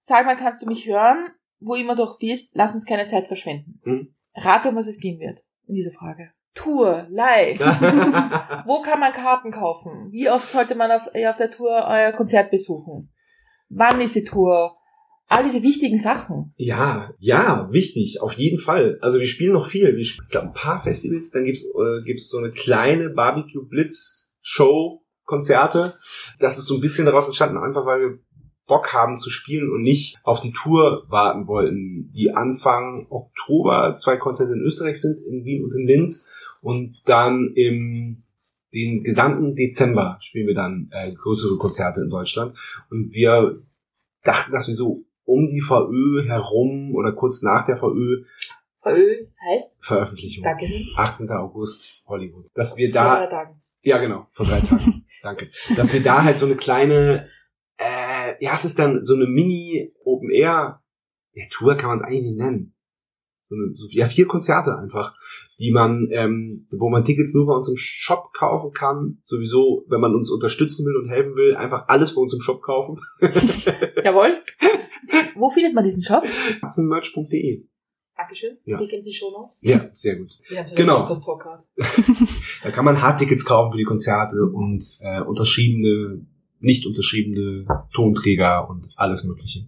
sag mal, kannst du mich hören? Wo immer du auch bist, lass uns keine Zeit verschwenden. Hm. Rate, um was es gehen wird in dieser Frage. Tour, live. Wo kann man Karten kaufen? Wie oft sollte man auf, äh, auf der Tour euer Konzert besuchen? Wann ist die Tour? All diese wichtigen Sachen. Ja, ja, wichtig, auf jeden Fall. Also wir spielen noch viel. Wir spielen glaub, ein paar Festivals, dann gibt's äh, gibt's so eine kleine Barbecue Blitz Show Konzerte. Das ist so ein bisschen daraus entstanden, einfach weil wir Bock haben zu spielen und nicht auf die Tour warten wollten, die Anfang Oktober zwei Konzerte in Österreich sind, in Wien und in Linz. Und dann im den gesamten Dezember spielen wir dann äh, größere Konzerte in Deutschland. Und wir dachten, dass wir so um die VÖ herum oder kurz nach der VÖ VÖ heißt? Veröffentlichung. Danke. 18. August Hollywood. Dass wir Vor drei da, Tagen. ja genau, vor drei Tagen. Danke. Dass wir da halt so eine kleine, äh, ja, es ist dann so eine Mini Open Air, ja, Tour kann man es eigentlich nicht nennen. Ja, vier Konzerte einfach, die man, ähm, wo man Tickets nur bei uns im Shop kaufen kann. Sowieso, wenn man uns unterstützen will und helfen will, einfach alles bei uns im Shop kaufen. Jawohl. Wo findet man diesen Shop? Merch.de. Dankeschön. Ja. Klick in die Show Notes. Ja, sehr gut. Wir haben so Genau. Da kann man Hardtickets kaufen für die Konzerte und äh, unterschriebene, nicht unterschriebene Tonträger und alles Mögliche.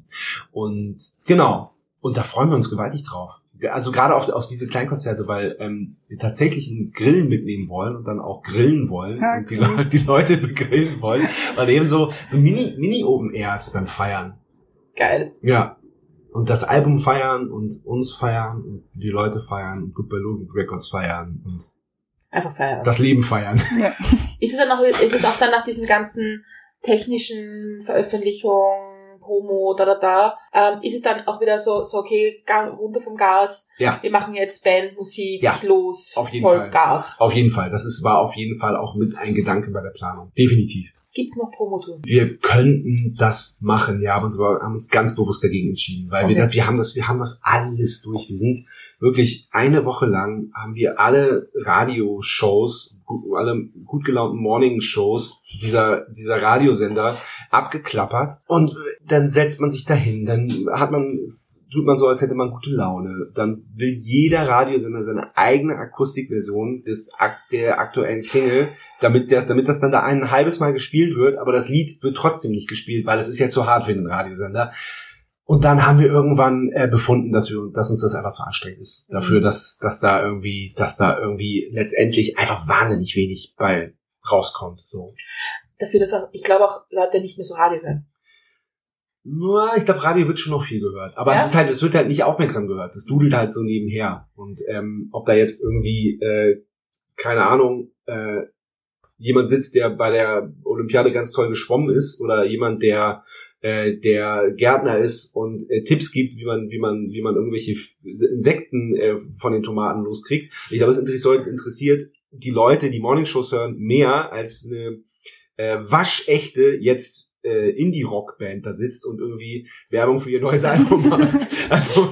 Und genau. Und da freuen wir uns gewaltig drauf. Also gerade auf, auf diese Kleinkonzerte, weil ähm, wir tatsächlich einen Grill mitnehmen wollen und dann auch grillen wollen Ja, und die, cool. Le die Leute begrillen wollen, weil eben so, so Mini, Mini-Open-Airs dann feiern. Geil. Ja. Und das Album feiern und uns feiern und die Leute feiern und Goodbye Logic Records feiern und Einfach feiern. das Leben feiern. Ist es dann auch, ist es auch dann nach diesem ganzen technischen Veröffentlichung, Promo, da, da, da, ähm, ist es dann auch wieder so, so okay, runter vom Gas, Ja. wir machen jetzt Band, Musik, Ja, los, auf jeden voll Fall. Gas. Auf jeden Fall. Das ist, war auf jeden Fall auch mit ein Gedanke bei der Planung. Definitiv. Gibt's noch Promotour? Wir könnten das machen, ja, aber aber haben uns ganz bewusst dagegen entschieden, weil wir, Okay. das, wir haben das, wir haben das alles durch. Wir sind wirklich eine Woche lang haben wir alle Radioshows, alle gut gelaunten Morning-Shows dieser, dieser Radiosender abgeklappert und dann setzt man sich dahin, dann hat man tut man so, als hätte man gute Laune. Dann will jeder Radiosender seine eigene Akustikversion des der aktuellen Single, damit der, damit das dann da ein halbes Mal gespielt wird, aber das Lied wird trotzdem nicht gespielt, weil es ist ja zu hart für den Radiosender. Und dann haben wir irgendwann äh, befunden, dass wir, dass uns das einfach zu anstrengend ist. Dafür, Mhm. dass, dass da irgendwie, dass da irgendwie letztendlich einfach wahnsinnig wenig bei rauskommt. So. Dafür, dass auch, ich glaube auch Leute nicht mehr so Radio hören. Na, ich glaube, Radio wird schon noch viel gehört. Aber Ja? es ist halt, es wird halt nicht aufmerksam gehört. Das dudelt halt so nebenher. Und ähm, ob da jetzt irgendwie, äh, keine Ahnung, äh, jemand sitzt, der bei der Olympiade ganz toll geschwommen ist, oder jemand, der äh, der Gärtner ist und äh, Tipps gibt, wie man, wie man, wie man irgendwelche Insekten äh, von den Tomaten loskriegt. Ich glaube, es interessiert, interessiert die Leute, die Morningshows hören, mehr als eine äh, waschechte jetzt äh, Indie-Rock-Band da sitzt und irgendwie Werbung für ihr neues Album macht. Also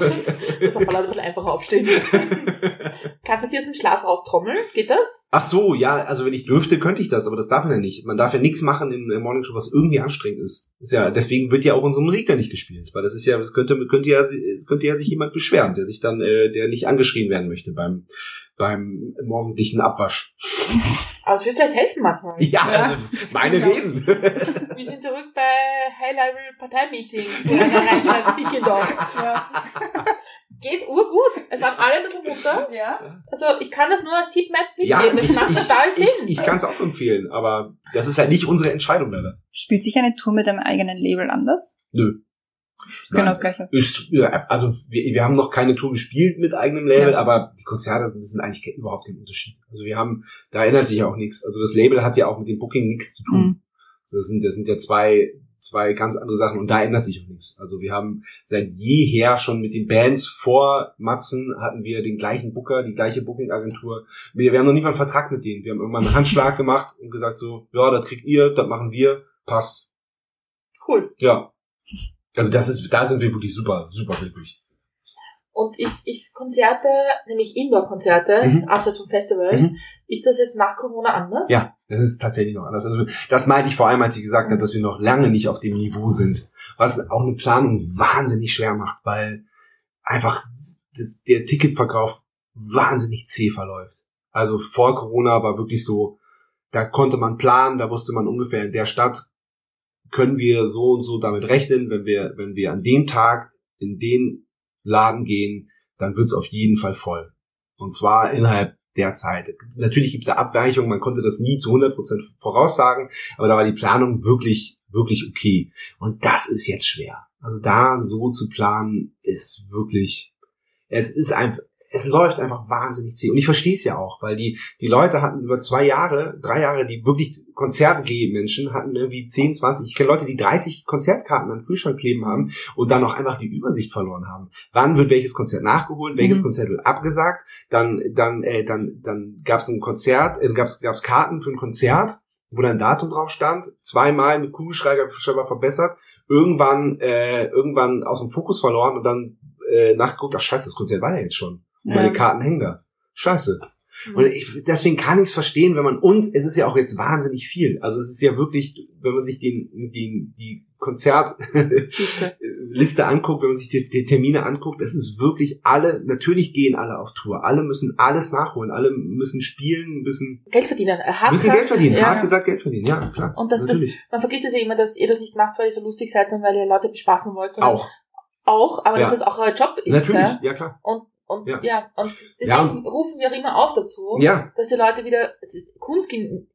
Das soll man ein bisschen einfacher aufstehen. Kannst du es hier aus dem Schlaf raustrommeln? Geht das? Ach so, ja, also wenn ich dürfte, könnte ich das, aber das darf man ja nicht. Man darf ja nichts machen in der Morning Show, was irgendwie anstrengend ist. ist ja, deswegen wird ja auch unsere Musik da nicht gespielt, weil das ist ja, das könnte, könnte ja, könnte ja sich jemand beschweren, der sich dann, äh, der nicht angeschrien werden möchte beim, beim morgendlichen Abwasch. Aber es wird vielleicht helfen manchmal. Ja, Ja, also meine Reden. Wir sind zurück bei High-Level-Partei-Meetings, wo einer reinschreit, fick ihn doch. Ja. Geht urgut. Es waren alle ein bisschen munter. Ja. Also ich kann das nur als Tipp mit Ja, mitgeben. Das ich- macht ich- total Sinn. Ich, ich kann es auch empfehlen, aber das ist halt nicht unsere Entscheidung leider. Spielt sich eine Tour mit einem eigenen Label anders? Nö. Ist genau das Gleiche. Ist, ja, also wir, wir haben noch keine Tour gespielt mit eigenem Label, Ja. aber die Konzerte sind eigentlich ke- überhaupt kein Unterschied. Also wir haben, da ändert sich ja auch nichts. Also das Label hat ja auch mit dem Booking nichts zu tun. Mhm. Das sind, das sind ja zwei, zwei ganz andere Sachen und da ändert sich auch nichts. Also wir haben seit jeher schon mit den Bands vor Matzen hatten wir den gleichen Booker, die gleiche Booking-Agentur. Wir, wir haben noch nicht mal einen Vertrag mit denen. Wir haben irgendwann einen Handschlag gemacht und gesagt so, ja, das kriegt ihr, das machen wir, passt. Cool. Ja. Also das ist, da sind wir wirklich super, super glücklich. Und ist, ist Konzerte, nämlich Indoor-Konzerte, Mhm. abseits von Festivals, Mhm. ist das jetzt nach Corona anders? Ja, das ist tatsächlich noch anders. Also das meinte ich vor allem, als ich gesagt habe, dass wir noch lange nicht auf dem Niveau sind. Was auch eine Planung wahnsinnig schwer macht, weil einfach der Ticketverkauf wahnsinnig zäh verläuft. Also vor Corona war wirklich so, da konnte man planen, da wusste man ungefähr in der Stadt können wir so und so damit rechnen, wenn wir, wenn wir an dem Tag in den Laden gehen, dann wird's auf jeden Fall voll. Und zwar innerhalb der Zeit. Natürlich gibt's da Abweichungen, man konnte das nie zu 100% voraussagen, aber da war die Planung wirklich, wirklich okay. Und das ist jetzt schwer. Also da so zu planen, ist wirklich, es ist einfach, es läuft einfach wahnsinnig zäh. Und ich verstehe es ja auch, weil die, die Leute hatten über zwei Jahre, drei Jahre, die wirklich Konzerte gehen Menschen, hatten irgendwie 10, 20, ich kenne Leute, die 30 Konzertkarten am Kühlschrank kleben haben und dann auch einfach die Übersicht verloren haben. Wann wird welches Konzert nachgeholt, welches Mhm. Konzert wird abgesagt, dann, dann, äh, dann, dann gab es ein Konzert, äh, gab es Karten für ein Konzert, wo dann ein Datum drauf stand, zweimal mit Kugelschreiber Schreiber verbessert, irgendwann, äh, irgendwann aus dem Fokus verloren und dann äh, nachgeguckt, ach scheiße, das Konzert war ja jetzt schon. Und meine Ja. Karten hängen da. Scheiße. Und ich, deswegen kann ich es verstehen, wenn man, und es ist ja auch jetzt wahnsinnig viel. Also es ist ja wirklich, wenn man sich den, den, die Konzertliste anguckt, wenn man sich die, die Termine anguckt, es ist wirklich alle, natürlich gehen alle auf Tour. Alle müssen alles nachholen. Alle müssen spielen, müssen, Geld verdienen. Er hat müssen gesagt, Geld verdienen. Ja, Hart gesagt Geld verdienen, ja, klar. Und das- das- man vergisst es ja immer, dass ihr das nicht macht, weil ihr so lustig seid, sondern weil ihr Leute bespaßen wollt, auch. auch, aber Ja. dass es auch euer Job ist. Natürlich, Ja? ja klar. Und, und Ja. ja. und deswegen Ja, rufen wir auch immer auf dazu, Ja, dass die Leute wieder es Kunst gen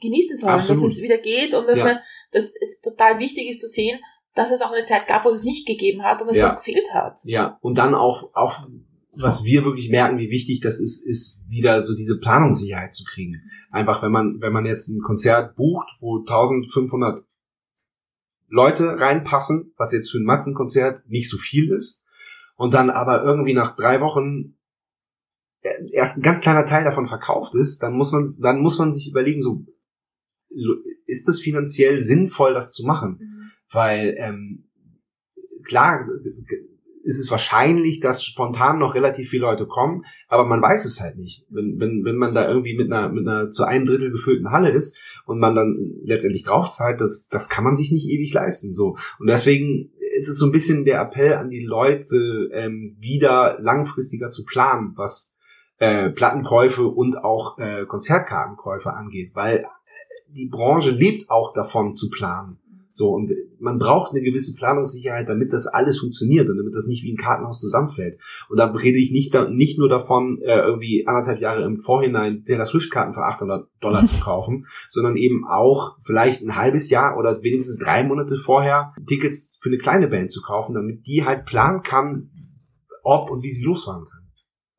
genießen sollen, Absolut. dass es wieder geht und dass man, dass es total wichtig ist zu sehen, dass es auch eine Zeit gab, wo es nicht gegeben hat und dass das gefehlt hat. Ja, und dann auch, auch, was wir wirklich merken, wie wichtig das ist, ist wieder so diese Planungssicherheit zu kriegen. Einfach, wenn man, wenn man jetzt ein Konzert bucht, wo 1500 Leute reinpassen, was jetzt für ein Matzenkonzert nicht so viel ist, und dann aber irgendwie nach drei Wochen äh, erst ein ganz kleiner Teil davon verkauft ist, dann muss man, dann muss man sich überlegen, so, ist das finanziell sinnvoll, das zu machen? weil ähm, klar ist es wahrscheinlich, dass spontan noch relativ viele Leute kommen, aber man weiß es halt nicht. Wenn, wenn, wenn man da irgendwie mit einer, mit einer zu einem Drittel gefüllten Halle ist und man dann letztendlich draufzahlt, das, das kann man sich nicht ewig leisten. So. Und deswegen ist es so ein bisschen der Appell an die Leute, ähm, wieder langfristiger zu planen, was äh, Plattenkäufe und auch äh, Konzertkartenkäufe angeht, weil äh, die Branche lebt auch davon zu planen. So, und man braucht eine gewisse Planungssicherheit, damit das alles funktioniert und damit das nicht wie ein Kartenhaus zusammenfällt. Und da rede ich nicht, nicht nur davon, äh, irgendwie anderthalb Jahre im Vorhinein Taylor Swift-Karten für 800 Dollar zu kaufen, sondern eben auch vielleicht ein halbes Jahr oder wenigstens drei Monate vorher Tickets für eine kleine Band zu kaufen, damit die halt planen kann, ob und wie sie losfahren kann.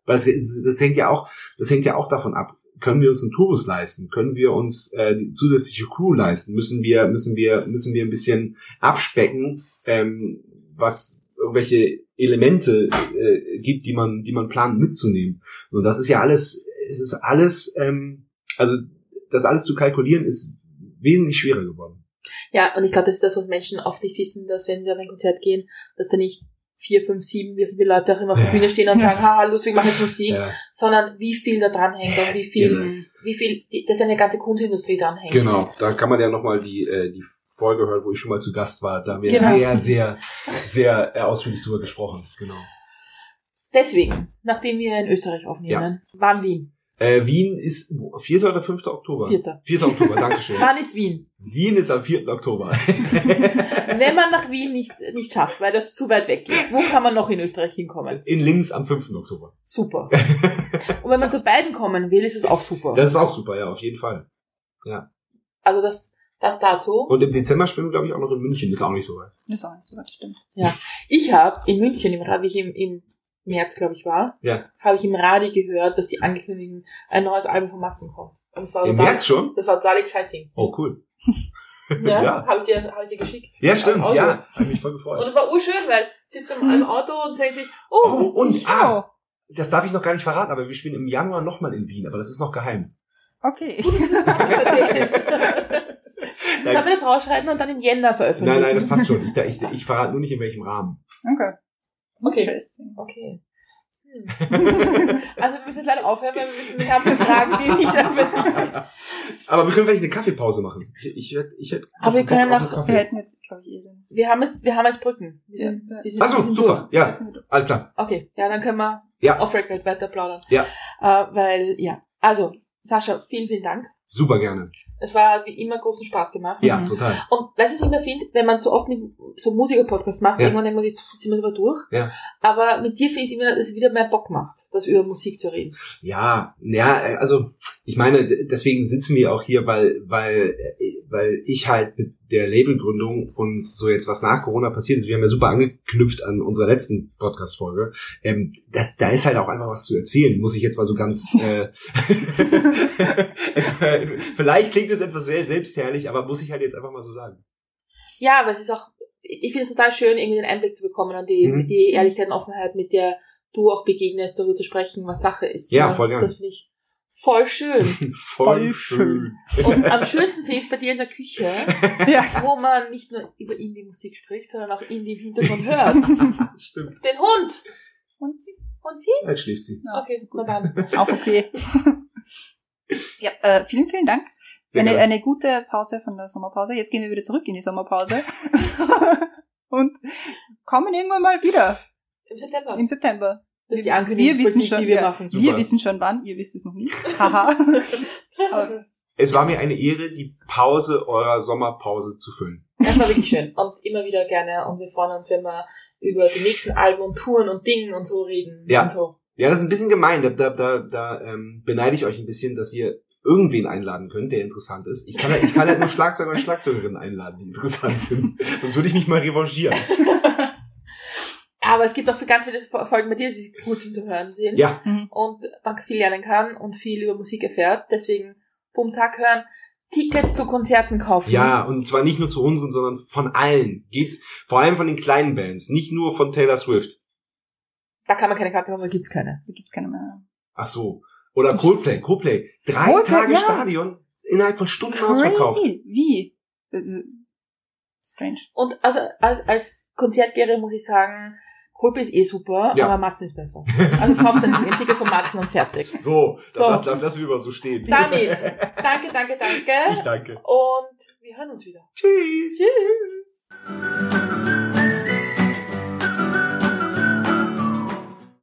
Weil das, das hängt ja auch, das hängt ja auch davon ab, können wir uns einen Tourbus leisten? Können wir uns äh, die zusätzliche Crew leisten? Müssen wir, müssen wir, müssen wir ein bisschen abspecken, ähm, was irgendwelche Elemente äh, gibt, die man, die man plant mitzunehmen. Und das ist ja alles, es ist alles, ähm, also das alles zu kalkulieren ist wesentlich schwerer geworden. Ja, und ich glaube, das ist das, was Menschen oft nicht wissen, dass wenn sie auf ein Konzert gehen, dass da nicht vier, fünf, sieben, wie viele Leute auch immer auf der Ja. Bühne stehen und Ja. sagen, haha, lustig, mach jetzt Musik, Ja, sondern wie viel da dran hängt und wie viel, genau. wie viel, die, dass eine ganze Kunstindustrie dran hängt. Genau, da kann man ja nochmal die, äh, die Folge hören, wo ich schon mal zu Gast war. Da haben wir Genau. sehr, sehr, sehr äh, ausführlich drüber gesprochen. Genau. Deswegen, nachdem wir in Österreich aufnehmen, wann Wien? Äh, Wien ist 4. oder 5. Oktober? Vierter. 4. Oktober, Dankeschön. Wann ist Wien? Wien ist am 4. Oktober. Wenn man nach Wien nicht, nicht schafft, weil das zu weit weg ist, wo kann man noch in Österreich hinkommen? In Linz am 5. Oktober. Super. Und wenn man zu beiden kommen will, ist es auch super. Das ist auch super, ja, auf jeden Fall. also das, Das dazu. Und im Dezember spielen wir, glaube ich, auch noch in München. Das ist auch nicht so weit. Das ist auch nicht so weit, stimmt. Ich habe in München, im wie ich im, im März, glaube ich, war, Ja. habe ich im Radio gehört, dass die angekündigen, ein neues Album von Matzen kommt. Und das war Im total, März schon? Das war total exciting. Oh, cool. Ja, Ja. habe ich, dir- hab ich dir geschickt. Ja, stimmt. Ja, habe mich voll Und gefreut. es war urschön, weil sitzt man im Auto und denkt sich, oh, Oh, und, ah, das darf ich noch gar nicht verraten, aber wir spielen im Januar nochmal in Wien, aber das ist noch geheim. Okay. Sollen wir das rausschreiben und dann im Jänner veröffentlichen? Nein, nein, das passt schon. Ich, ich, ich verrate nur nicht in welchem Rahmen. Okay. Okay. Interesting. Okay. Hm. Also wir müssen jetzt leider aufhören, weil wir müssen, wir haben hier Fragen, die nicht sind. Aber wir können vielleicht eine Kaffeepause machen. Ich, ich, hätte- ich hätte Aber wir können noch- Wir hätten jetzt, glaube ich, eh. Wir haben jetzt, wir haben jetzt Brücken. Wir sind, Ja. wir sind, Ach wir so, sind super. durch. Ja, alles klar. Okay, ja, dann können wir Ja. off Record weiter plaudern. Ja. Äh, weil, ja. Also, Sascha, vielen, vielen Dank. Super gerne. Es war wie immer großen Spaß gemacht. Ja, Mhm. total. Und was ich immer finde, wenn man so oft mit so Musiker-Podcast macht, Ja. irgendwann denkt man sich, jetzt sind wir drüber durch. Ja. Aber mit dir finde ich immer, dass es wieder mehr Bock macht, das über Musik zu reden. Ja, ja, also ich meine, deswegen sitzen wir auch hier, weil, weil, äh, weil ich halt mit der Labelgründung und so jetzt was nach Corona passiert ist, wir haben ja super angeknüpft an unserer letzten Podcast-Folge, ähm, das, da ist halt auch einfach was zu erzählen, muss ich jetzt mal so ganz, äh, vielleicht klingt es etwas sehr selbstherrlich, aber muss ich halt jetzt einfach mal so sagen. Ja, aber es ist auch, ich finde es total schön, irgendwie den Einblick zu bekommen an die, Mhm. die Ehrlichkeit und Offenheit, mit der du auch begegnest, darüber zu sprechen, was Sache ist. Ja, voll gern. Das finde ich voll schön. Voll schön. Und am schönsten finde ich es bei dir in der Küche, Ja. wo man nicht nur über Indie-Musik spricht, sondern auch Indie im Hintergrund hört. Stimmt. Den Hund! Und sie? Und sie? Jetzt schläft sie. Ja. Okay, na dann. Auch okay. ja, äh, vielen, vielen Dank. Eine, gerne. eine gute Pause von der Sommerpause. Jetzt gehen wir wieder zurück in die Sommerpause. Und kommen irgendwann mal wieder Im September. im September. Das ist die wir Ankündigungspolitik, wissen schon, die wir ja. machen. Super. Wir wissen schon wann, ihr wisst es noch nicht. Haha. Es war mir eine Ehre, die Pause eurer Sommerpause zu füllen. Das war wirklich schön. Und immer wieder gerne. Und wir freuen uns, wenn wir über die nächsten Alben und Touren und Dingen und so reden. Ja. Und so. Ja, das ist ein bisschen gemein. Da, da, da, da ähm, beneide ich euch ein bisschen, dass ihr irgendwen einladen könnt, der interessant ist. Ich kann, halt- ich kann halt nur Schlagzeuger und Schlagzeugerinnen einladen, die interessant sind. Sonst würde ich mich mal revanchieren. Aber es gibt auch für ganz viele Folgen mit dir, die gut zum Hören sind. Ja, Mhm. Und man viel lernen kann und viel über Musik erfährt. Deswegen, bumm, zack, hören. Tickets zu Konzerten kaufen. ja, und zwar nicht nur zu unseren, sondern von allen. Geht vor allem von den kleinen Bands, nicht nur von Taylor Swift. Da kann man keine Karte kaufen, da gibt's keine. Da gibt's keine mehr. Ach so. Oder Coldplay, Coldplay. Drei Coldplay, Tage ja. Stadion innerhalb von Stunden ausverkauft. Crazy. Wie? Das ist Strange. Und also als, als Konzertgeherin muss ich sagen, Coldplay ist eh super, Ja. aber Matzen ist besser. Also kauft dann ein Ticket von Matzen und fertig. So, So. Das, das lassen wir mal so stehen. Damit. Danke, danke, danke. Ich danke. Und wir hören uns wieder. Tschüss. Tschüss.